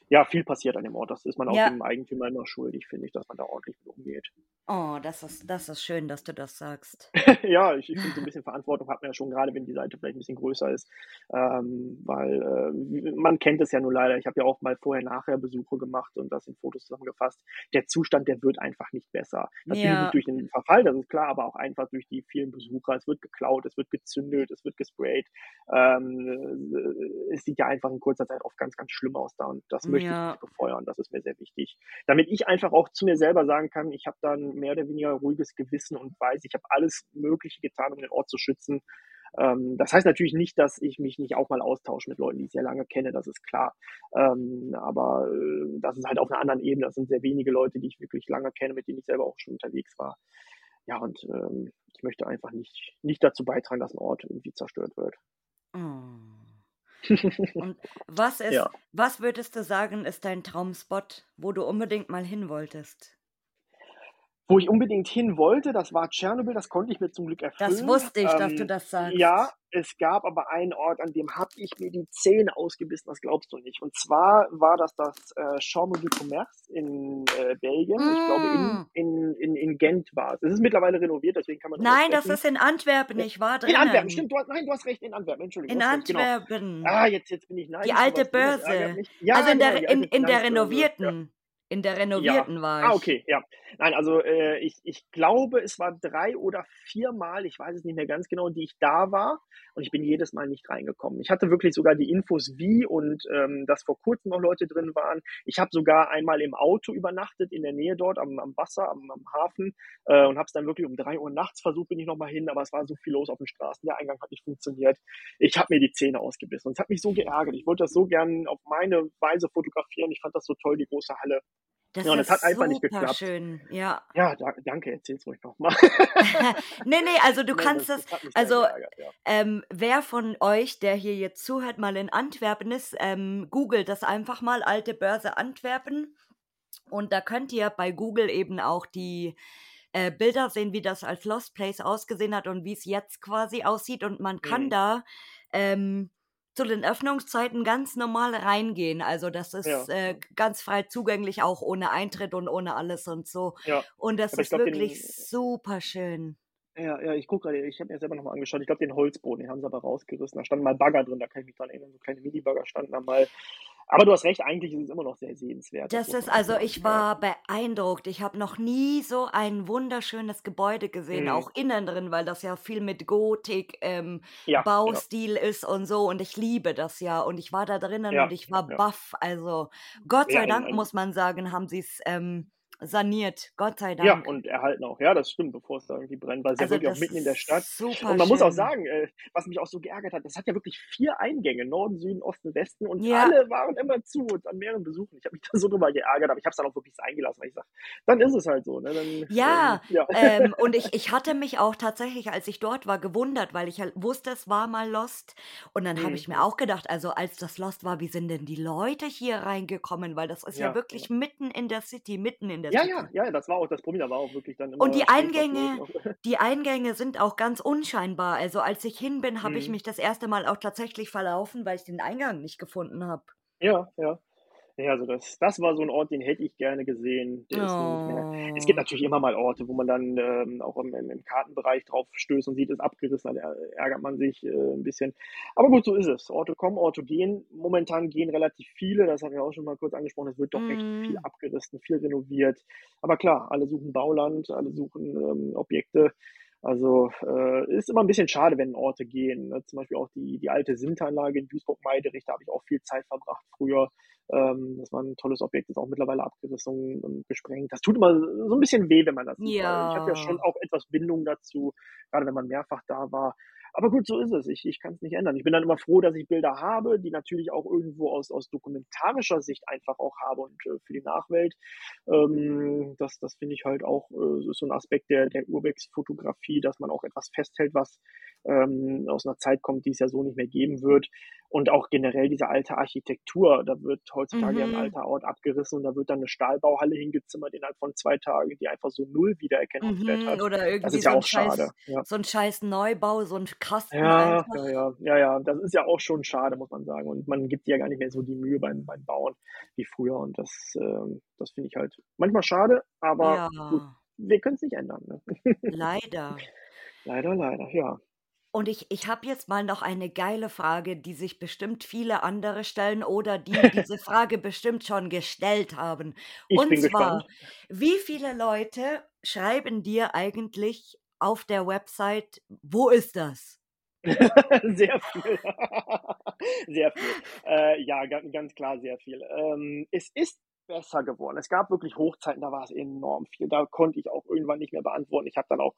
ja viel passiert an dem Ort. Das ist man auch ja. dem Eigentümer immer schuldig, finde ich, dass man da ordentlich mit umgeht.
Oh, das ist, das ist schön, dass du das sagst. <laughs>
ja, ich, ich finde, so ein bisschen Verantwortung hat man ja schon, gerade wenn die Seite vielleicht ein bisschen größer ist. Ähm, weil äh, man kennt es ja nur leider. Ich habe ja auch mal vorher-nachher Besuche gemacht und das in Fotos zusammengefasst. Der Zustand, der wird einfach nicht besser. Natürlich ja. nicht durch den Verfall, das ist klar, aber auch einfach durch die vielen Besucher. Es wird geklaut, es wird gezündelt, es wird gesprayt. Ähm, äh, es sieht ja einfach in kurzer Zeit oft ganz, ganz schlimm aus da und das möchte ja. ich nicht befeuern. Das ist mir sehr wichtig. Damit ich einfach auch zu mir selber sagen kann, ich habe dann mehr oder weniger ruhiges Gewissen und weiß, ich habe alles Mögliche getan, um den Ort zu schützen. Ähm, das heißt natürlich nicht, dass ich mich nicht auch mal austausche mit Leuten, die ich sehr lange kenne, das ist klar. Ähm, aber äh, das ist halt auf einer anderen Ebene. Das sind sehr wenige Leute, die ich wirklich lange kenne, mit denen ich selber auch schon unterwegs war. Ja, und ähm, ich möchte einfach nicht, nicht dazu beitragen, dass ein Ort irgendwie zerstört wird.
Oh. Und was <laughs> ist, ja. was würdest du sagen, ist dein Traumspot, wo du unbedingt mal hin wolltest?
Wo ich unbedingt hin wollte, das war Tschernobyl, das konnte ich mir zum Glück erfüllen.
Das wusste ich,
ähm,
dass du das sagst.
Ja, es gab aber einen Ort, an dem habe ich mir die Zähne ausgebissen, das glaubst du nicht. Und zwar war das das äh, Chambre du Commerce in äh, Belgien. Mm. Ich glaube, in, mm. in, in, in Gent war es. Es ist mittlerweile renoviert, deswegen kann man
Nein, das ist in Antwerpen, ich war drin.
In Antwerpen, stimmt. Du hast, nein, du hast recht, in Antwerpen, Entschuldigung.
In Antwerpen.
Genau. Ah, jetzt, jetzt bin ich
neidisch. Die alte Börse. Ja, also in der, genau, in, in der renovierten. Ja. In der renovierten
ja.
war
ah, ich. Ah, okay, ja. Nein, also äh, ich, ich glaube, es war drei oder viermal, ich weiß es nicht mehr ganz genau, die ich da war und ich bin jedes Mal nicht reingekommen. Ich hatte wirklich sogar die Infos wie und ähm, dass vor kurzem noch Leute drin waren. Ich habe sogar einmal im Auto übernachtet in der Nähe dort am, am Wasser, am, am Hafen äh, und habe es dann wirklich um drei Uhr nachts versucht, bin ich nochmal hin, aber es war so viel los auf den Straßen, der Eingang hat nicht funktioniert. Ich habe mir die Zähne ausgebissen und es hat mich so geärgert. Ich wollte das so gern auf meine Weise fotografieren. Ich fand das so toll, die große Halle.
Das ja, und es hat einfach nicht geklappt. schön, ja.
Ja, da, danke, erzähl's ruhig nochmal. <laughs>
nee, nee, also du nee, kannst das, das also geärgert, ja. ähm, wer von euch, der hier jetzt zuhört, mal in Antwerpen ist, ähm, googelt das einfach mal, alte Börse Antwerpen. Und da könnt ihr bei Google eben auch die äh, Bilder sehen, wie das als Lost Place ausgesehen hat und wie es jetzt quasi aussieht. Und man kann mhm. da ähm, zu den Öffnungszeiten ganz normal reingehen. Also das ist ja. äh, ganz frei zugänglich, auch ohne Eintritt und ohne alles und so. Ja. Und das Aber ist glaub, wirklich den, super schön.
Ja, ja, ich gucke gerade, ich habe mir selber nochmal angeschaut. Ich glaube, den Holzboden, den haben sie aber rausgerissen. Da standen mal Bagger drin, da kann ich mich dran erinnern. So kleine Mini-Bagger standen da mal. Aber du hast recht, eigentlich ist es immer noch sehr sehenswert.
Das, das ist also, ich war beeindruckt. Ich habe noch nie so ein wunderschönes Gebäude gesehen, mhm. auch innen drin, weil das ja viel mit Gotik, ähm, ja, Baustil ja. ist und so. Und ich liebe das ja. Und ich war da drinnen ja, und ich war baff. Also Gott sei Dank, muss man sagen, haben sie es. Ähm, saniert, Gott sei Dank.
Ja, und erhalten auch. Ja, das stimmt, bevor es da irgendwie brennt, weil es also ja wirklich auch mitten in der Stadt. Super und man schön. muss auch sagen, äh, was mich auch so geärgert hat, das hat ja wirklich vier Eingänge, Norden, Süden, Osten, Westen und ja. alle waren immer zu und an mehreren Besuchen. Ich habe mich <laughs> da so drüber geärgert, aber ich habe es dann auch wirklich eingelassen, weil ich sage, dann ist es halt so. Ne? Dann,
ja, ähm, ja. Ähm, <laughs> und ich, ich hatte mich auch tatsächlich, als ich dort war, gewundert, weil ich halt wusste, es war mal Lost. Und dann mhm. habe ich mir auch gedacht, also als das Lost war, wie sind denn die Leute hier reingekommen? Weil das ist ja, ja wirklich mitten in der City, mitten in der
ja,
City.
Ja, ja, ja, das war auch das Problem, da war auch wirklich dann
immer Und die Eingänge, <laughs> die Eingänge sind auch ganz unscheinbar. Also als ich hin bin, habe ich mhm. mich das erste Mal auch tatsächlich verlaufen, weil ich den Eingang nicht gefunden habe.
Ja, ja. Ja, also das, das war so ein Ort, den hätte ich gerne gesehen. Oh. Es gibt natürlich immer mal Orte, wo man dann ähm, auch im, im, Kartenbereich drauf stößt und sieht, es abgerissen, dann ärgert man sich äh, ein bisschen. Aber gut, so ist es. Orte kommen, Orte gehen. Momentan gehen relativ viele, das haben wir auch schon mal kurz angesprochen, es wird doch mm. recht viel mhm. abgerissen, viel renoviert. Aber klar, alle suchen Bauland, alle suchen ähm, Objekte. Also äh, ist immer ein bisschen schade, wenn Orte gehen. Ne? Zum Beispiel auch die, die alte Sinteranlage in Duisburg-Meiderich, da habe ich auch viel Zeit verbracht früher. Ähm, das war ein tolles Objekt, ist auch mittlerweile abgerissen und gesprengt. Das tut immer so ein bisschen weh, wenn man das sieht. Ja. Ich habe ja schon auch etwas Bindung dazu, gerade wenn man mehrfach da war. Aber gut, so ist es. Ich, ich kann es nicht ändern. Ich bin dann immer froh, dass ich Bilder habe, die natürlich auch irgendwo aus, aus dokumentarischer Sicht einfach auch habe und äh, für die Nachwelt. Ähm, das das finde ich halt auch äh, so ein Aspekt der, der Urbex-Fotografie, dass man auch etwas festhält, was ähm, aus einer Zeit kommt, die es ja so nicht mehr geben wird. Und auch generell diese alte Architektur, da wird heutzutage mhm. ein alter Ort abgerissen und da wird dann eine Stahlbauhalle hingezimmert innerhalb von zwei Tagen, die einfach so null Wiedererkennungswert mhm, hat.
Oder irgendwie das ist so, ja auch ein schade. Ja. so ein scheiß Neubau, so ein Kasten.
Ja, ja, ja, ja, ja, das ist ja auch schon schade, muss man sagen. Und man gibt ja gar nicht mehr so die Mühe beim, beim Bauen wie früher. Und das, ähm, das finde ich halt manchmal schade, aber ja. gut, wir können es nicht ändern. Ne? <laughs>
Leider.
leider, leider, ja.
Und ich, ich habe jetzt mal noch eine geile Frage, die sich bestimmt viele andere stellen oder die <laughs> diese Frage bestimmt schon gestellt haben.
Ich
Und
bin
zwar,
gespannt.
wie viele Leute schreiben dir eigentlich auf der Website, wo ist das? <laughs>
sehr viel. <laughs> sehr viel. Äh, ja, ganz, klar sehr viel. Ähm, es ist besser geworden. Es gab wirklich Hochzeiten, da war es enorm viel. Da konnte ich auch irgendwann nicht mehr beantworten. Ich habe dann auch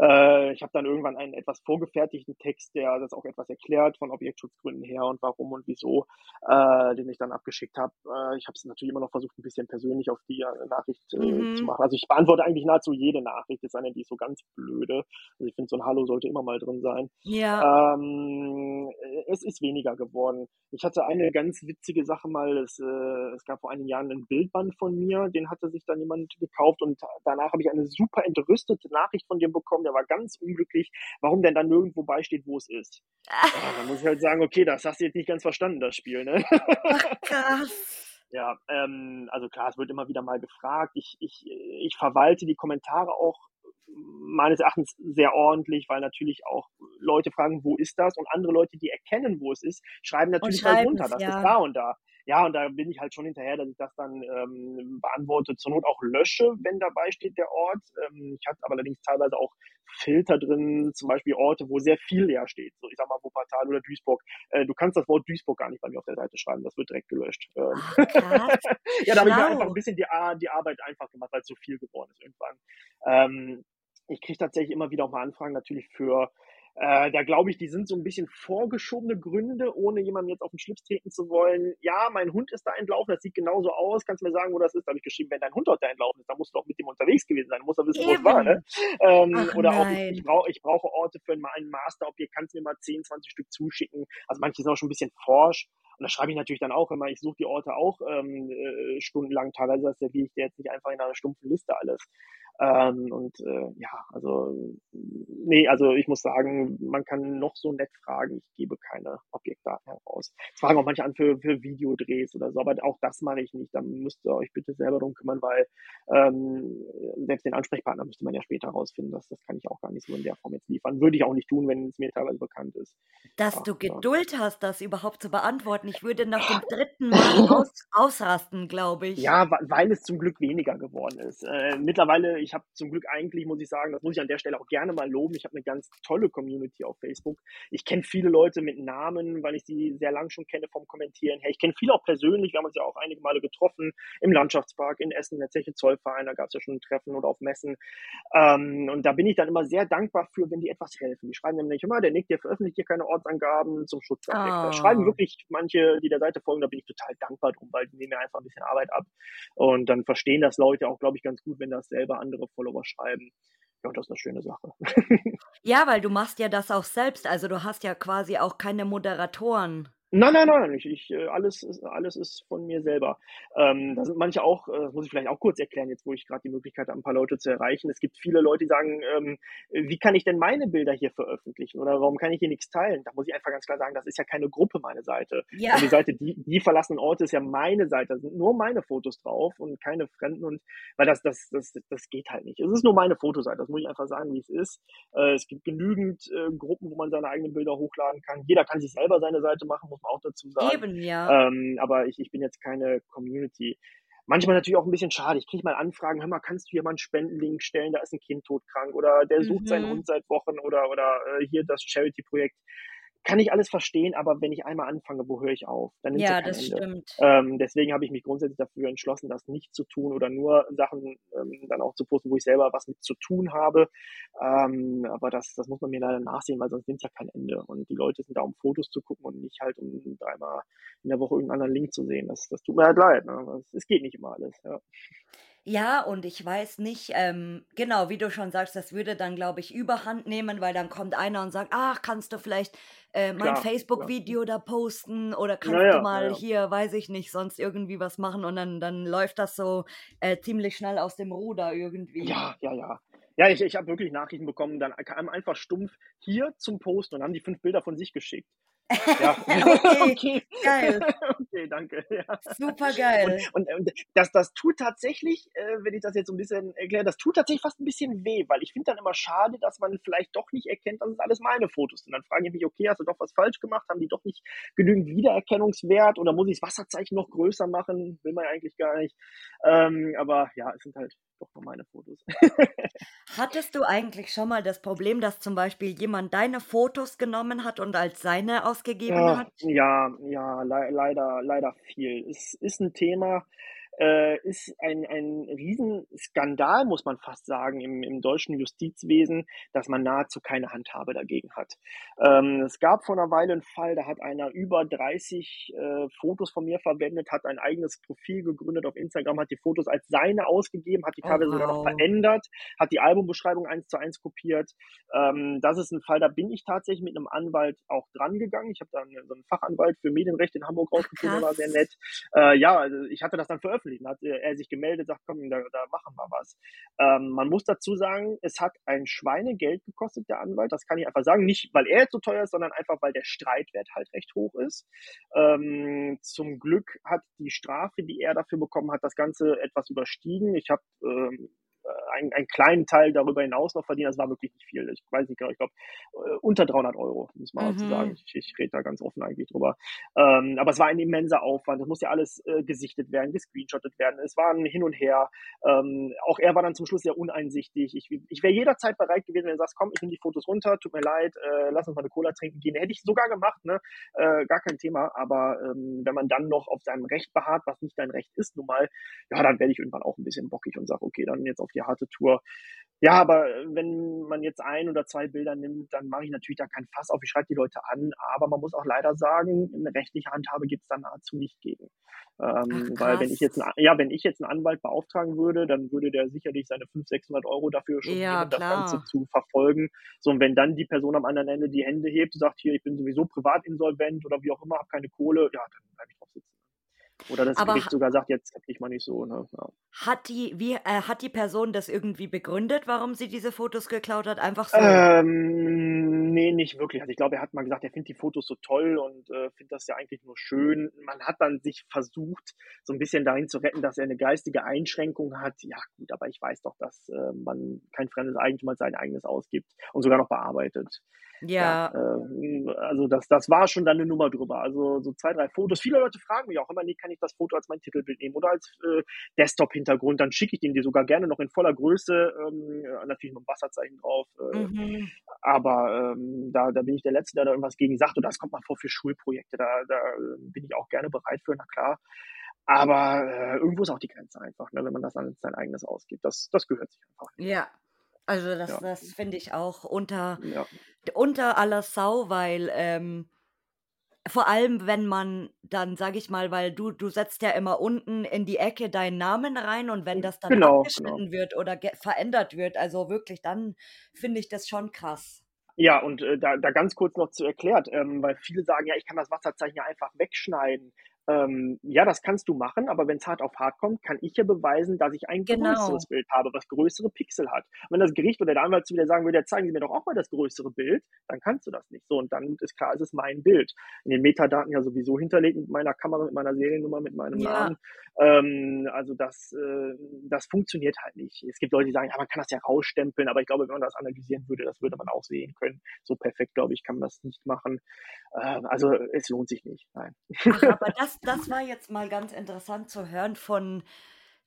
Äh, ich habe dann irgendwann einen etwas vorgefertigten Text, der das auch etwas erklärt von Objektschutzgründen her und warum und wieso, äh, den ich dann abgeschickt habe. Äh, ich habe es natürlich immer noch versucht, ein bisschen persönlich auf die äh, Nachricht äh, mhm. zu machen. Also ich beantworte eigentlich nahezu jede Nachricht, ist eine, die ist so ganz blöde. Also ich finde, so ein Hallo sollte immer mal drin sein. Ja. Ähm, es ist weniger geworden. Ich hatte eine ganz witzige Sache mal, es, äh, es gab vor einigen Jahren einen Bildband von mir, den hatte sich dann jemand gekauft und danach habe ich eine super entrüstete Nachricht von dem bekommen, der war ganz unglücklich, warum denn dann nirgendwo beisteht, wo es ist. ja, dann muss ich halt sagen, okay, das hast du jetzt nicht ganz verstanden, das Spiel, ne? Ach, krass. <laughs> Ja, ähm, also klar, es wird immer wieder mal gefragt. Ich, ich, ich verwalte die Kommentare auch meines Erachtens sehr ordentlich, weil natürlich auch Leute fragen, wo ist das? Und andere Leute, die erkennen, wo es ist, schreiben natürlich mal runter, das ja. ist da und da. Ja, und da bin ich halt schon hinterher, dass ich das dann ähm, beantworte, zur Not auch lösche, wenn dabei steht der Ort. Ähm, ich hatte aber allerdings teilweise auch Filter drin, zum Beispiel Orte, wo sehr viel leer steht. So, ich sag mal Wuppertal oder Duisburg. Äh, du kannst das Wort Duisburg gar nicht bei mir auf der Seite schreiben, das wird direkt gelöscht. Ähm, <laughs> ja, da habe ich mir einfach ein bisschen die, die Arbeit einfach gemacht, weil es so viel geworden ist irgendwann. Ähm, ich kriege tatsächlich immer wieder auch mal Anfragen natürlich für äh, da glaube ich, die sind so ein bisschen vorgeschobene Gründe, ohne jemandem jetzt auf den Schlips treten zu wollen. Ja, mein Hund ist da entlaufen, das sieht genauso aus. Kannst du mir sagen, wo das ist? Da habe ich geschrieben, wenn dein Hund dort da entlaufen ist, dann musst du auch mit dem unterwegs gewesen sein. Muss er wissen, wo es war. Ne? Ähm, Ach, oder nein. auch, ich, brauche ich brauche Orte für ein Masterobjekt, kannst du mir mal 10, 20 Stück zuschicken. Also manche sind auch schon ein bisschen forsch. Und da schreibe ich natürlich dann auch immer, ich suche die Orte auch ähm, äh, stundenlang. Teilweise das serviere ich dir jetzt nicht einfach in einer stumpfen Liste alles. Ähm, und äh, ja, also nee, also ich muss sagen, man kann noch so nett fragen, ich gebe keine Objektdaten heraus. Es fragen auch manche an für, für Videodrehs oder so, aber auch das mache ich nicht. Dann müsst ihr euch bitte selber drum kümmern, weil ähm, selbst den Ansprechpartner müsste man ja später herausfinden. Das, das kann ich auch gar nicht so in der Form jetzt liefern. Würde ich auch nicht tun, wenn es mir teilweise bekannt ist.
Dass ja, du Geduld ja. hast, das überhaupt zu beantworten. Ich würde nach dem dritten Mal aus, ausrasten, glaube ich.
Ja, weil es zum Glück weniger geworden ist. Äh, mittlerweile, ich habe zum Glück eigentlich, muss ich sagen, das muss ich an der Stelle auch gerne mal loben, ich habe eine ganz tolle Community auf Facebook. Ich kenne viele Leute mit Namen, weil ich sie sehr lang schon kenne vom Kommentieren her. Ich kenne viele auch persönlich, wir haben uns ja auch einige Male getroffen im Landschaftspark in Essen, in der Zeche Zollverein, da gab es ja schon ein Treffen oder auf Messen. Ähm, und da bin ich dann immer sehr dankbar für, wenn die etwas helfen. Die schreiben nämlich immer, der Nick, der veröffentlicht hier keine Ortsangaben zum Schutzobjekt. Oh. Da schreiben wirklich manche, die der Seite folgen, da bin ich total dankbar drum, weil die nehmen mir einfach ein bisschen Arbeit ab. Und dann verstehen das Leute auch, glaube ich, ganz gut, wenn das selber andere andere Follower schreiben. Ja, das ist eine schöne Sache. <laughs>
ja, weil du machst ja das auch selbst. Also du hast ja quasi auch keine Moderatoren.
Nein, nein, nein, ich, ich, äh, alles, ist, alles ist von mir selber. Ähm, da sind manche auch, äh, das muss ich vielleicht auch kurz erklären, jetzt wo ich gerade die Möglichkeit habe, ein paar Leute zu erreichen. Es gibt viele Leute, die sagen, ähm, wie kann ich denn meine Bilder hier veröffentlichen oder warum kann ich hier nichts teilen? Da muss ich einfach ganz klar sagen, das ist ja keine Gruppe, meine Seite. Ja. Also die Seite, die, die verlassenen Orte ist ja meine Seite. Da sind nur meine Fotos drauf und keine Fremden und weil das, das, das, das geht halt nicht. Es ist nur meine Fotoseite, das muss ich einfach sagen, wie es ist. Äh, es gibt genügend äh, Gruppen, wo man seine eigenen Bilder hochladen kann. Jeder kann sich selber seine Seite machen, muss man auch dazu sagen. Eben, ja. Ähm, aber ich, ich bin jetzt keine Community. Manchmal natürlich auch ein bisschen schade. Ich kriege mal Anfragen, hör mal, kannst du hier mal einen Spendenlink stellen, da ist ein Kind todkrank oder der sucht mhm. seinen Hund seit Wochen oder, oder äh, hier das Charity-Projekt kann ich alles verstehen, aber wenn ich einmal anfange, wo höre ich auf? Dann nimmt ja, das Ende. stimmt. Ähm, deswegen habe ich mich grundsätzlich dafür entschlossen, das nicht zu tun oder nur Sachen ähm, dann auch zu posten, wo ich selber was mit zu tun habe. Ähm, aber das, das muss man mir leider nachsehen, weil sonst nimmt es ja kein Ende. Und die Leute sind da, um Fotos zu gucken und nicht halt, um dreimal in der Woche irgendeinen anderen Link zu sehen. Das, das tut mir halt leid. Ne? Es geht nicht immer alles. Ja.
Ja, und ich weiß nicht, ähm, genau, wie du schon sagst, das würde dann, glaube ich, überhand nehmen, weil dann kommt einer und sagt, ach, kannst du vielleicht äh, mein Facebook-Video da posten oder kannst ja, du mal ja. hier, weiß ich nicht, sonst irgendwie was machen und dann, dann läuft das so äh, ziemlich schnell aus dem Ruder irgendwie.
Ja, ja, ja. Ja, ich, ich habe wirklich Nachrichten bekommen, dann kam einfach stumpf hier zum Posten und haben die fünf Bilder von sich geschickt. Ja. <laughs>
okay, okay, geil. <laughs>
Okay, danke. Ja.
Super geil.
Und, und, und, das, das tut tatsächlich, äh, wenn ich das jetzt so ein bisschen erkläre, das tut tatsächlich fast ein bisschen weh, weil ich finde dann immer schade, dass man vielleicht doch nicht erkennt, dass es alles meine Fotos sind. Dann frage ich mich, okay, hast du doch was falsch gemacht? Haben die doch nicht genügend Wiedererkennungswert oder muss ich das Wasserzeichen noch größer machen? Will man ja eigentlich gar nicht. Ähm, aber ja, es sind halt doch nur meine Fotos. <laughs>
Hattest du eigentlich schon mal das Problem, dass zum Beispiel jemand deine Fotos genommen hat und als seine ausgegeben
ja,
hat?
Ja, ja, le leider, leider viel. Es ist ein Thema. Äh, ist ein, ein Riesenskandal, muss man fast sagen, im, im deutschen Justizwesen, dass man nahezu keine Handhabe dagegen hat. Ähm, es gab vor einer Weile einen Fall, da hat einer über 30 äh, Fotos von mir verwendet, hat ein eigenes Profil gegründet auf Instagram, hat die Fotos als seine ausgegeben, hat die oh, teilweise wow. sogar noch verändert, hat die Albumbeschreibung eins zu eins kopiert. Ähm, das ist ein Fall, da bin ich tatsächlich mit einem Anwalt auch dran gegangen. Ich habe dann so einen Fachanwalt für Medienrecht in Hamburg rausgefunden, der war sehr nett. Äh, ja, also ich hatte das dann veröffentlicht. Dann hat er sich gemeldet, sagt, komm, da, da machen wir was. Ähm, man muss dazu sagen, es hat ein Schweinegeld gekostet, der Anwalt. Das kann ich einfach sagen. Nicht, weil er jetzt so teuer ist, sondern einfach, weil der Streitwert halt recht hoch ist. Ähm, zum Glück hat die Strafe, die er dafür bekommen hat, das Ganze etwas überstiegen. Ich habe ähm, äh, einen, einen kleinen Teil darüber hinaus noch verdienen. Das war wirklich nicht viel. Ich weiß nicht genau, ich glaube äh, unter 300 Euro, muss man mhm. dazu sagen. Ich, ich rede da ganz offen eigentlich drüber. Ähm, aber es war ein immenser Aufwand. Das musste ja alles äh, gesichtet werden, gescreenshottet werden. Es war ein Hin und Her. Ähm, auch er war dann zum Schluss sehr uneinsichtig. Ich, ich wäre jederzeit bereit gewesen, wenn du sagst, komm, ich nehme die Fotos runter, tut mir leid, äh, lass uns mal eine Cola trinken gehen. Hätte ich sogar gemacht, ne? Äh, gar kein Thema. Aber ähm, wenn man dann noch auf seinem Recht beharrt, was nicht dein Recht ist, nun mal, ja, dann werde ich irgendwann auch ein bisschen bockig und sage, okay, dann jetzt auf die harte Tour. Ja, aber wenn man jetzt ein oder zwei Bilder nimmt, dann mache ich natürlich da kein Fass auf. Ich schreibe die Leute an, aber man muss auch leider sagen, eine rechtliche Handhabe gibt es da nahezu nicht gegen. Ähm, Ach, weil wenn ich jetzt, ja, wenn ich jetzt einen Anwalt beauftragen würde, dann würde der sicherlich seine 500, 600 Euro dafür schon ja, nehmen, das Ganze zu verfolgen. So, und wenn dann die Person am anderen Ende die Hände hebt und sagt, hier, ich bin sowieso privat insolvent oder wie auch immer, habe keine Kohle, ja, dann bleibe ich drauf sitzen. Oder das Aber Gericht sogar sagt, jetzt ich mal nicht so. Ne? Ja.
Hat, die, wie, äh, hat die Person das irgendwie begründet, warum sie diese Fotos geklaut hat? Einfach so?
Ähm, nee, nicht wirklich. Also ich glaube, er hat mal gesagt, er findet die Fotos so toll und äh, findet das ja eigentlich nur schön. Man hat dann sich versucht, so ein bisschen dahin zu retten, dass er eine geistige Einschränkung hat. Ja gut, aber ich weiß doch, dass äh, man kein fremdes Eigentum als sein eigenes ausgibt und sogar noch bearbeitet. Ja. ja äh, also das, das war schon dann eine Nummer drüber. Also so zwei, drei Fotos. Viele Leute fragen mich auch immer, nee, kann ich das Foto als mein Titelbild nehmen oder als äh, Desktop-Hintergrund? Dann schicke ich den dir sogar gerne noch in voller Größe, ähm, natürlich noch ein Wasserzeichen drauf. Äh, mhm. Aber ähm, da, da bin ich der Letzte, der da irgendwas gegen sagt. Und das kommt mal vor für Schulprojekte. Da, da äh, bin ich auch gerne bereit für, na klar. Aber äh, irgendwo ist auch die Grenze einfach, ne, wenn man das dann sein eigenes ausgibt. Das, das gehört sich einfach.
Ja, also das, ja. das finde ich auch unter, ja. unter aller Sau, weil ähm, vor allem, wenn man dann, sage ich mal, weil du, du setzt ja immer unten in die Ecke deinen Namen rein und wenn das dann genau, abgeschnitten genau. wird oder verändert wird, also wirklich, dann finde ich das schon krass.
Ja, und äh, da, da ganz kurz noch zu erklärt, ähm, weil viele sagen, ja, ich kann das Wasserzeichen ja einfach wegschneiden. Ähm, ja, das kannst du machen, aber wenn es hart auf hart kommt, kann ich ja beweisen, dass ich ein genau. größeres Bild habe, was größere Pixel hat. Wenn das Gericht oder der Anwalt zu wieder sagen würde, ja, zeigen Sie mir doch auch mal das größere Bild, dann kannst du das nicht. So, und dann ist klar, es ist mein Bild. In den Metadaten ja sowieso hinterlegt mit meiner Kamera, mit meiner Seriennummer, mit meinem ja. Namen. Ähm, also das, äh, das funktioniert halt nicht. Es gibt Leute, die sagen, ja, man kann das ja rausstempeln, aber ich glaube, wenn man das analysieren würde, das würde man auch sehen können. So perfekt, glaube ich, kann man das nicht machen. Äh, also es lohnt sich nicht. Nein.
Ach, aber <laughs> das, das war jetzt mal ganz interessant zu hören von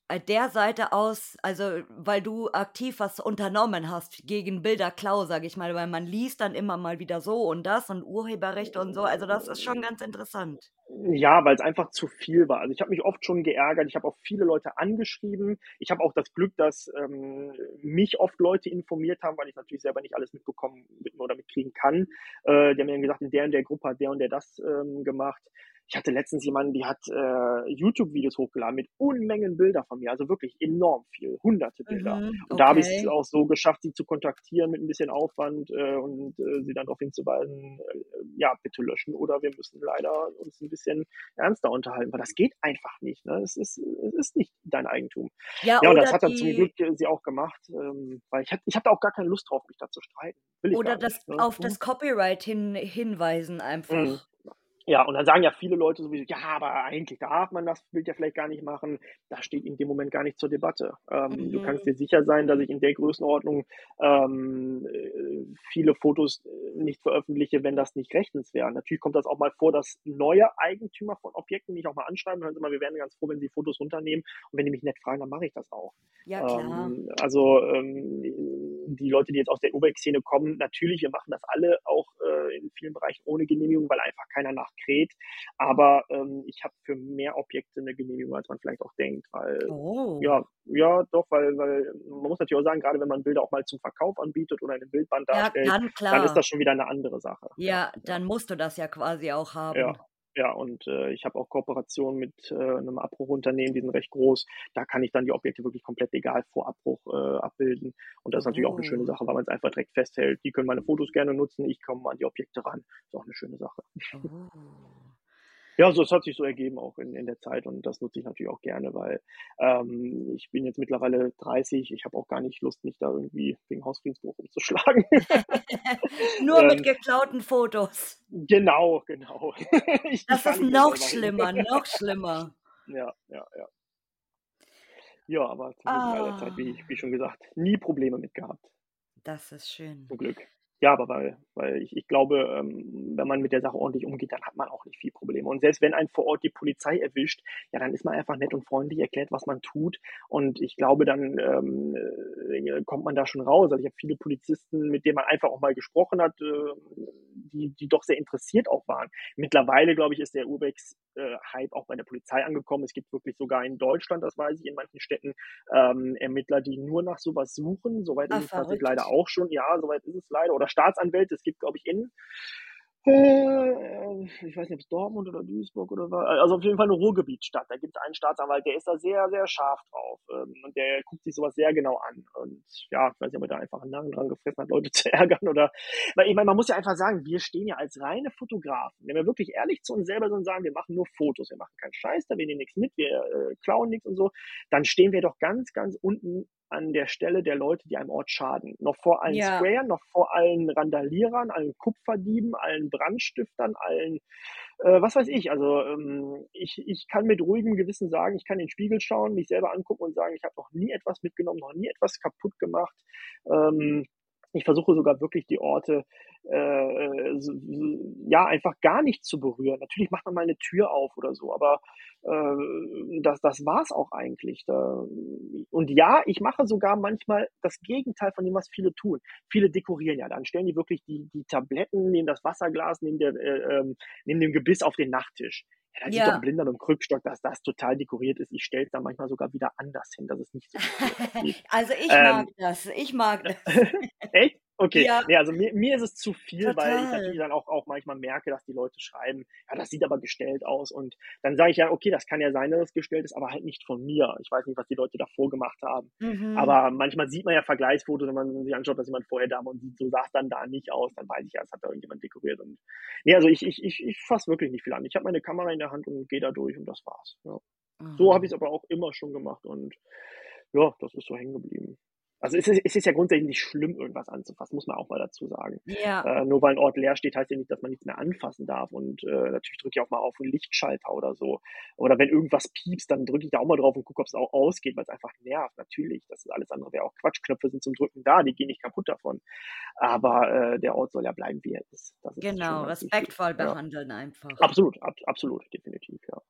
äh, der Seite aus, also weil du aktiv was unternommen hast gegen Bilderklau, sage ich mal, weil man liest dann immer mal wieder so und das und Urheberrecht und so. Also das ist schon ganz interessant.
Ja, weil es einfach zu viel war. Also ich habe mich oft schon geärgert. Ich habe auch viele Leute angeschrieben. Ich habe auch das Glück, dass ähm, mich oft Leute informiert haben, weil ich natürlich selber nicht alles mitbekommen oder mitkriegen kann. Äh, die haben mir dann gesagt, in der und der Gruppe hat der und der das ähm, gemacht. Ich hatte letztens jemanden, die hat äh, YouTube-Videos hochgeladen mit Unmengen Bilder von mir, also wirklich enorm viel, hunderte Bilder. Mhm, okay. Und da habe ich es auch so geschafft, sie zu kontaktieren mit ein bisschen Aufwand äh, und äh, sie dann darauf hinzuweisen, äh, ja, bitte löschen oder wir müssen leider uns ein bisschen ernster unterhalten, weil das geht einfach nicht. Ne? Es, ist, es ist nicht dein Eigentum. Ja, ja und das hat dann zum Glück äh, sie auch gemacht, ähm, weil ich, hatte, ich hatte auch gar keine Lust drauf, mich da zu streiten.
oder das, nicht, ne? auf das mhm. Copyright hin, hinweisen einfach. Mhm.
Ja, und dann sagen ja viele Leute sowieso, ja, aber eigentlich darf man das Bild ja vielleicht gar nicht machen. Das steht in dem Moment gar nicht zur Debatte. Ähm, mhm. Du kannst dir sicher sein, dass ich in der Größenordnung ähm, äh, viele Fotos nicht veröffentliche, wenn das nicht rechtens wäre. Natürlich kommt das auch mal vor, dass neue Eigentümer von Objekten mich auch mal anschreiben, hören Sie mal, wir wären ganz froh, wenn Sie Fotos runternehmen und wenn die mich nett fragen, dann mache ich das auch.
Ja, klar.
Ähm, also ähm, die Leute, die jetzt aus der Urbex-Szene kommen, natürlich, wir machen das alle auch äh, in vielen Bereichen ohne Genehmigung, weil einfach keiner nachkräht. Aber ähm, ich habe für mehr Objekte eine Genehmigung, als man vielleicht auch denkt, weil
Oh.
ja, ja, doch, weil, weil man muss natürlich auch sagen, gerade wenn man Bilder auch mal zum Verkauf anbietet oder in einem Bildband
Ja,
darstellt,
dann
dann ist das schon wieder eine andere Sache.
Ja, dann musst du das ja quasi auch
Ja,
haben.
ja, und äh, ich habe auch Kooperationen mit äh, einem Abbruchunternehmen, die sind recht groß. Da kann ich dann die Objekte wirklich komplett egal vor Abbruch äh, abbilden. Und das ist natürlich auch eine schöne
Oh.
Sache, weil man es einfach direkt festhält. Die können meine Fotos gerne nutzen, ich komme an die Objekte ran. Ist auch eine schöne Sache.
Oh.
Ja, so, es hat sich so ergeben auch in, in der Zeit und das nutze ich natürlich auch gerne, weil ähm, ich bin jetzt mittlerweile 30, ich habe auch gar nicht Lust, mich da irgendwie wegen Hausfriedensbruch umzuschlagen. <laughs>
Nur mit
ähm,
geklauten Fotos.
genau, genau. <laughs> ich,
Das ist noch schlimmer, noch schlimmer. <laughs>
Ja, ja, ja. Ja, aber zum aller Zeit,
Ah,
wie, wie schon gesagt, nie Probleme mit gehabt.
das ist schön.
Zum Glück. Ja, aber weil, weil ich, ich glaube, ähm, wenn man mit der Sache ordentlich umgeht, dann hat man auch nicht viel Probleme. Und selbst wenn einen vor Ort die Polizei erwischt, ja, dann ist man einfach nett und freundlich, erklärt, was man tut. Und ich glaube, dann ähm, äh, kommt man da schon raus. Also ich habe viele Polizisten, mit denen man einfach auch mal gesprochen hat, äh, die, die doch sehr interessiert auch waren. Mittlerweile, glaube ich, ist der Urbex-Hype auch bei der Polizei angekommen. Es gibt wirklich sogar in Deutschland, das weiß ich, in manchen Städten ähm, Ermittler, die nur nach sowas suchen. Soweit
Ah,
ist es tatsächlich leider auch schon. Ja, soweit ist es leider. Oder Staatsanwälte. Es gibt, glaube ich, in äh, ich weiß nicht, ob es Dortmund oder Duisburg oder was. Also auf jeden Fall eine Ruhrgebietsstadt. Da gibt es einen Staatsanwalt, der ist da sehr, sehr scharf drauf. Ähm, und der guckt sich sowas sehr genau an. Und ja, ich weiß nicht, ob er da einfach einen Namen dran gefressen hat, Leute <laughs> zu ärgern oder. Weil ich meine, man muss ja einfach sagen, wir stehen ja als reine Fotografen. Wenn wir wirklich ehrlich zu uns selber sind und sagen, wir machen nur Fotos, wir machen keinen Scheiß, da wir nehmen nichts mit, wir äh, klauen nichts und so, dann stehen wir doch ganz, ganz unten an der Stelle der Leute, die einem Ort schaden. Noch vor allen
Ja,
Sprayern, noch vor allen Randalierern, allen Kupferdieben, allen Brandstiftern, allen, äh, was weiß ich. Also ähm, ich, ich kann mit ruhigem Gewissen sagen, ich kann in den Spiegel schauen, mich selber angucken und sagen, ich habe noch nie etwas mitgenommen, noch nie etwas kaputt gemacht. Ähm, ich versuche sogar wirklich die Orte äh, so, ja einfach gar nicht zu berühren. Natürlich macht man mal eine Tür auf oder so, aber äh, das, das war's auch eigentlich. Da, und ja, ich mache sogar manchmal das Gegenteil von dem, was viele tun. Viele dekorieren ja, dann stellen die wirklich die, die Tabletten neben das Wasserglas, neben, der, äh, ähm, neben dem Gebiss auf den Nachttisch. Ja, da sieht doch ein
ja.
Blinder mit dem Krückstock, dass das total dekoriert ist. Ich stelle es dann manchmal sogar wieder anders hin, dass es nicht so. <laughs>
Also ich mag
Ähm,
das. Ich mag das. <laughs>
echt? Okay.
Ja,
Nee, also mir, mir ist es zu viel, weil ich natürlich
total.
dann auch, auch manchmal merke, dass die Leute schreiben, ja, das sieht aber gestellt aus. Und dann sage ich ja, okay, das kann ja sein, dass es gestellt ist, aber halt nicht von mir. Ich weiß nicht, was die Leute davor gemacht haben.
Mhm.
Aber manchmal sieht man ja Vergleichsfotos, wenn man sich anschaut, dass jemand vorher da war und sieht, so sah es dann da nicht aus, dann weiß ich ja, es hat da irgendjemand dekoriert. Und nee, also ich, ich, ich, ich fasse wirklich nicht viel an. Ich habe meine Kamera in der Hand und gehe da durch und das war's. Ja. So habe ich
Mhm.
es aber auch immer schon gemacht und ja, das ist so hängen geblieben. Also es ist, es ist ja grundsätzlich nicht schlimm, irgendwas anzufassen, muss man auch mal dazu sagen.
Ja,
Äh, nur weil ein Ort leer steht, heißt ja nicht, dass man nichts mehr anfassen darf. Und äh, natürlich drücke ich auch mal auf einen Lichtschalter oder so. Oder wenn irgendwas piepst, dann drücke ich da auch mal drauf und gucke, ob es auch ausgeht, weil es einfach nervt. Natürlich, das ist alles andere wäre auch Quatsch. Knöpfe sind zum Drücken da, die gehen nicht kaputt davon. Aber äh, der Ort soll ja bleiben, wie er ist. Ist
genau.
ganz wichtig.
Respektvoll
Ja.
behandeln einfach.
Absolut, ab, absolut, definitiv, ja.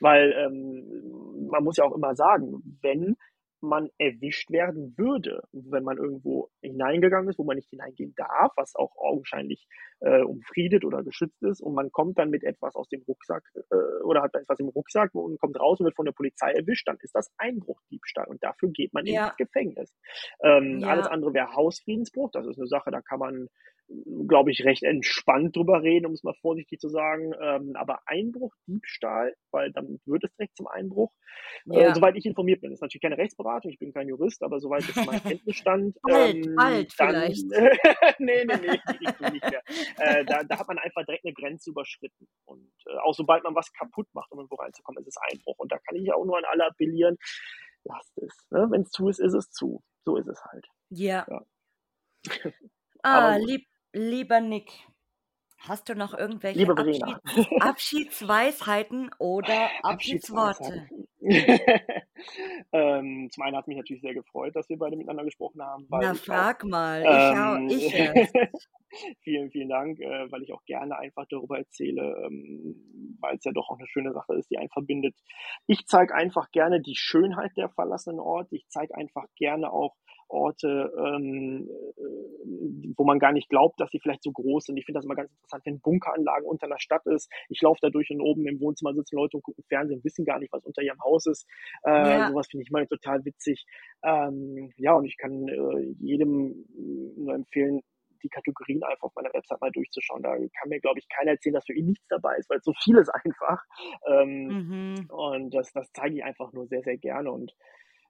Weil ähm, man muss ja auch immer sagen, wenn man erwischt werden würde, wenn man irgendwo hineingegangen ist, wo man nicht hineingehen darf, was auch augenscheinlich äh, umfriedet oder geschützt ist, und man kommt dann mit etwas aus dem Rucksack äh, oder hat etwas im Rucksack und kommt raus und wird von der Polizei erwischt, dann ist das Einbruchdiebstahl und dafür geht man
Ja,
ins Gefängnis. Ähm, alles
ja,
andere wäre Hausfriedensbruch, das ist eine Sache, da kann man glaube ich, recht entspannt drüber reden, um es mal vorsichtig zu sagen. Ähm, aber Einbruch, Diebstahl, weil dann wird es direkt zum Einbruch. Äh,
ja.
soweit ich informiert bin, das ist natürlich keine Rechtsberatung, ich bin kein Jurist, aber soweit ist mein <laughs> Kenntnisstand,
Bald,
ähm,
bald
dann,
vielleicht. <laughs>
nee, nee, nee, Richtung nicht mehr. Äh, da, da hat man einfach direkt eine Grenze überschritten. Und äh, auch sobald man was kaputt macht, um irgendwo reinzukommen, ist es Einbruch. Und da kann ich auch nur an alle appellieren, lasst es. Ne? Wenn es zu ist, ist es zu. So ist es halt.
Ja.
Ja.
Ah, lieb, lieber Nick, hast du noch irgendwelche. Abschieds <laughs> Abschiedsweisheiten oder Abschiedsworte? <laughs>
Ähm, zum einen hat mich natürlich sehr gefreut, dass wir beide miteinander gesprochen haben,
Na,
ich auch
frag mal. Ich auch.
ähm,
Ich <laughs> erst.
vielen, vielen Dank, äh, weil ich auch gerne einfach darüber erzähle, ähm, weil es ja doch auch eine schöne Sache ist, die einen verbindet. Ich zeige einfach gerne die Schönheit der verlassenen Orte. Ich zeige einfach gerne auch Orte, ähm, äh, wo man gar nicht glaubt, dass sie vielleicht so groß sind. Ich finde das immer ganz interessant, wenn Bunkeranlagen unter einer Stadt ist. Ich laufe da durch und oben im Wohnzimmer sitzen Leute und gucken Fernsehen und wissen gar nicht, was unter ihrem Haus ist. Äh, ja. Sowas finde ich mal total witzig. Ähm, ja, und ich kann äh, jedem nur empfehlen, die Kategorien einfach auf meiner Website mal durchzuschauen. Da kann mir, glaube ich, keiner erzählen, dass für ihn nichts dabei ist, weil so viel ist <laughs> einfach. Ähm, mhm. Und das, das zeige ich einfach nur sehr, sehr gerne. Und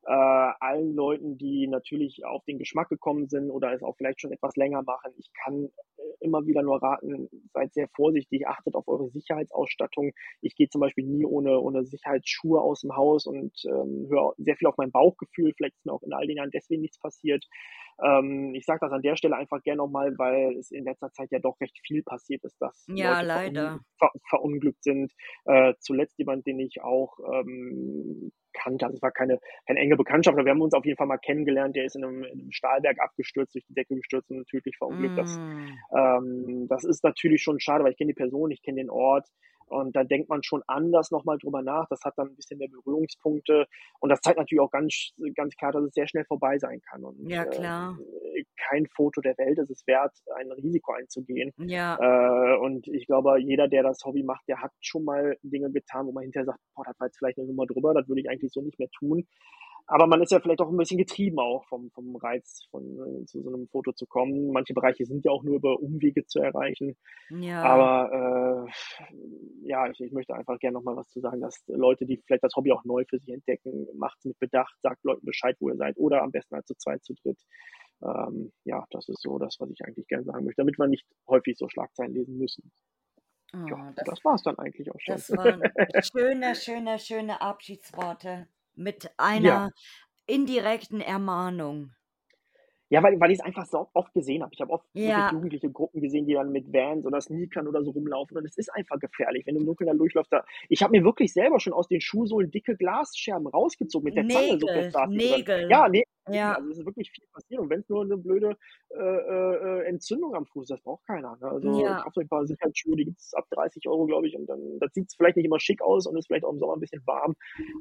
äh, allen Leuten, die natürlich auf den Geschmack gekommen sind oder es auch vielleicht schon etwas länger machen. Ich kann äh, immer wieder nur raten, seid sehr vorsichtig, achtet auf eure Sicherheitsausstattung. Ich gehe zum Beispiel nie ohne, ohne Sicherheitsschuhe aus dem Haus und ähm, höre sehr viel auf mein Bauchgefühl. Vielleicht ist mir auch in all den Jahren deswegen nichts passiert. Ähm, ich sage das an der Stelle einfach gerne nochmal, weil es in letzter Zeit ja doch recht viel passiert ist, dass
ja, Leute leider.
Ver verunglückt sind. Äh, zuletzt jemand, den ich auch ähm, kannte, also es war keine, keine enge Bekanntschaft, aber wir haben uns auf jeden Fall mal kennengelernt, der ist in einem, in einem Stahlberg abgestürzt, durch die Decke gestürzt und tödlich verunglückt. Mm. Das, ähm, das ist natürlich schon schade, weil ich kenne die Person, ich kenne den Ort, und da denkt man schon anders nochmal drüber nach. Das hat dann ein bisschen mehr Berührungspunkte. Und das zeigt natürlich auch ganz, ganz klar, dass es sehr schnell vorbei sein kann. Und,
ja, klar.
Äh, kein Foto der Welt ist es wert, ein Risiko einzugehen.
Ja.
Äh, und ich glaube, jeder, der das Hobby macht, der hat schon mal Dinge getan, wo man hinterher sagt, boah, das war jetzt vielleicht eine Nummer drüber, das würde ich eigentlich so nicht mehr tun aber man ist ja vielleicht auch ein bisschen getrieben auch vom, vom Reiz, von äh, zu so einem Foto zu kommen. Manche Bereiche sind ja auch nur über Umwege zu erreichen.
Ja.
Aber äh, ja, ich, ich möchte einfach gerne nochmal was zu sagen, dass Leute, die vielleicht das Hobby auch neu für sich entdecken, macht es mit Bedacht, sagt Leuten Bescheid, wo ihr seid, oder am besten halt zu zweit, zu dritt. Ähm, ja, das ist so das, was ich eigentlich gerne sagen möchte, damit wir nicht häufig so Schlagzeilen lesen müssen. Oh, ja, das, das war es dann eigentlich auch schon.
Das waren <laughs> schöne, schöne, schöne Abschiedsworte mit einer ja. indirekten Ermahnung.
Ja, weil, weil ich es einfach so oft gesehen habe. Ich habe oft ja. jugendliche Gruppen gesehen, die dann mit Vans oder Sneakern oder so rumlaufen. Und es ist einfach gefährlich, wenn du im Dunkeln da durchläufst. Da. Ich habe mir wirklich selber schon aus den Schuhsohlen dicke Glasscherben rausgezogen mit der
Nägel,
Zange.
So Nägel.
Ja, Nägel. Ja. Also es ist wirklich viel passiert. Und wenn es nur eine blöde äh, äh, Entzündung am Fuß ist, das braucht keiner. Ne? Also ja. kauft euch ein paar Sicherheitsschuhe, die gibt es ab 30 Euro, glaube ich. Und dann das sieht es vielleicht nicht immer schick aus und ist vielleicht auch im Sommer ein bisschen warm.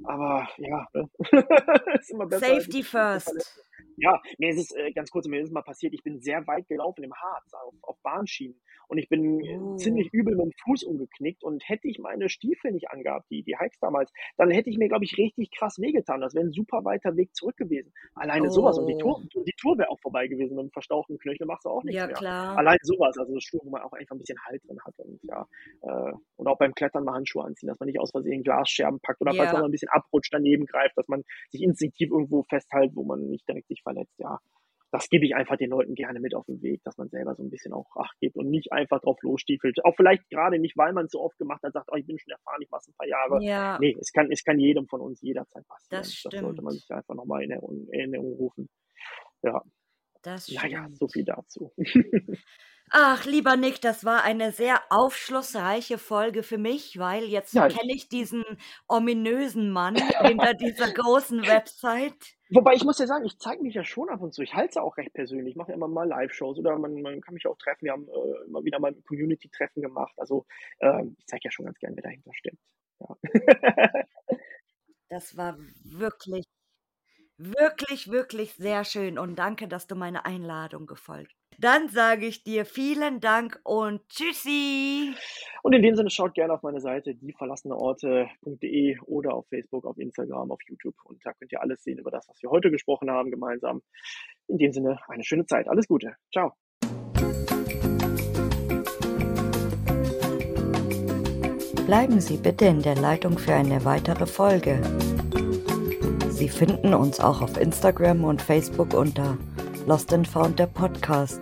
Aber ja, ne? <laughs>
ist immer besser. Safety first.
Ja, mir ist es äh, ganz kurz, mir ist es mal passiert, ich bin sehr weit gelaufen im Harz auf, auf Bahnschienen und ich bin oh. ziemlich übel mit dem Fuß umgeknickt und hätte ich meine Stiefel nicht angehabt, die, die Hikes damals, dann hätte ich mir, glaube ich, richtig krass wehgetan. Das wäre ein super weiter Weg zurück gewesen. Alleine oh. sowas und die Tour, oh. die Tour wäre auch vorbei gewesen mit einem verstauchten Knöchel, machst du auch nichts
ja,
mehr.
Klar.
Allein sowas, also Schuhe, wo man auch einfach ein bisschen Halt drin hat und ja, äh, und auch beim Klettern mal Handschuhe anziehen, dass man nicht aus Versehen Glasscherben packt oder ja. falls man ein bisschen abrutscht, daneben greift, dass man sich instinktiv irgendwo festhält, wo man nicht direkt sich verletzt, ja das gebe ich einfach den Leuten gerne mit auf den Weg, dass man selber so ein bisschen auch Acht gibt und nicht einfach drauf losstiefelt. Auch vielleicht gerade nicht, weil man es so oft gemacht hat, sagt, oh, ich bin schon erfahren, ich mache es ein paar Jahre.
Ja.
Nee, es kann, es kann jedem von uns jederzeit passieren.
Das stimmt. Das
sollte man sich einfach nochmal in Erinnerung rufen. Ja.
Das stimmt.
Naja, so viel dazu. <laughs>
Ach, lieber Nick, das war eine sehr aufschlussreiche Folge für mich, weil jetzt ja, kenne ich diesen ominösen Mann hinter dieser großen Website.
Wobei ich muss ja sagen, ich zeige mich ja schon ab und zu. Ich halte es ja auch recht persönlich. Ich mache ja immer mal Live-Shows oder man, man kann mich auch treffen. Wir haben äh, immer wieder mal Community-Treffen gemacht. Also äh, ich zeige ja schon ganz gern, wer dahinter steckt. Ja.
das war wirklich, wirklich, wirklich sehr schön und danke, dass du meine Einladung gefolgt dann sage ich dir vielen Dank und tschüssi.
Und in dem Sinne schaut gerne auf meine Seite dieverlasseneorte.de oder auf Facebook, auf Instagram, auf YouTube. Und da könnt ihr alles sehen über das, was wir heute gesprochen haben, gemeinsam. In dem Sinne eine schöne Zeit. Alles Gute. Ciao.
Bleiben Sie bitte in der Leitung für eine weitere Folge. Sie finden uns auch auf Instagram und Facebook unter Lost and Found der Podcast.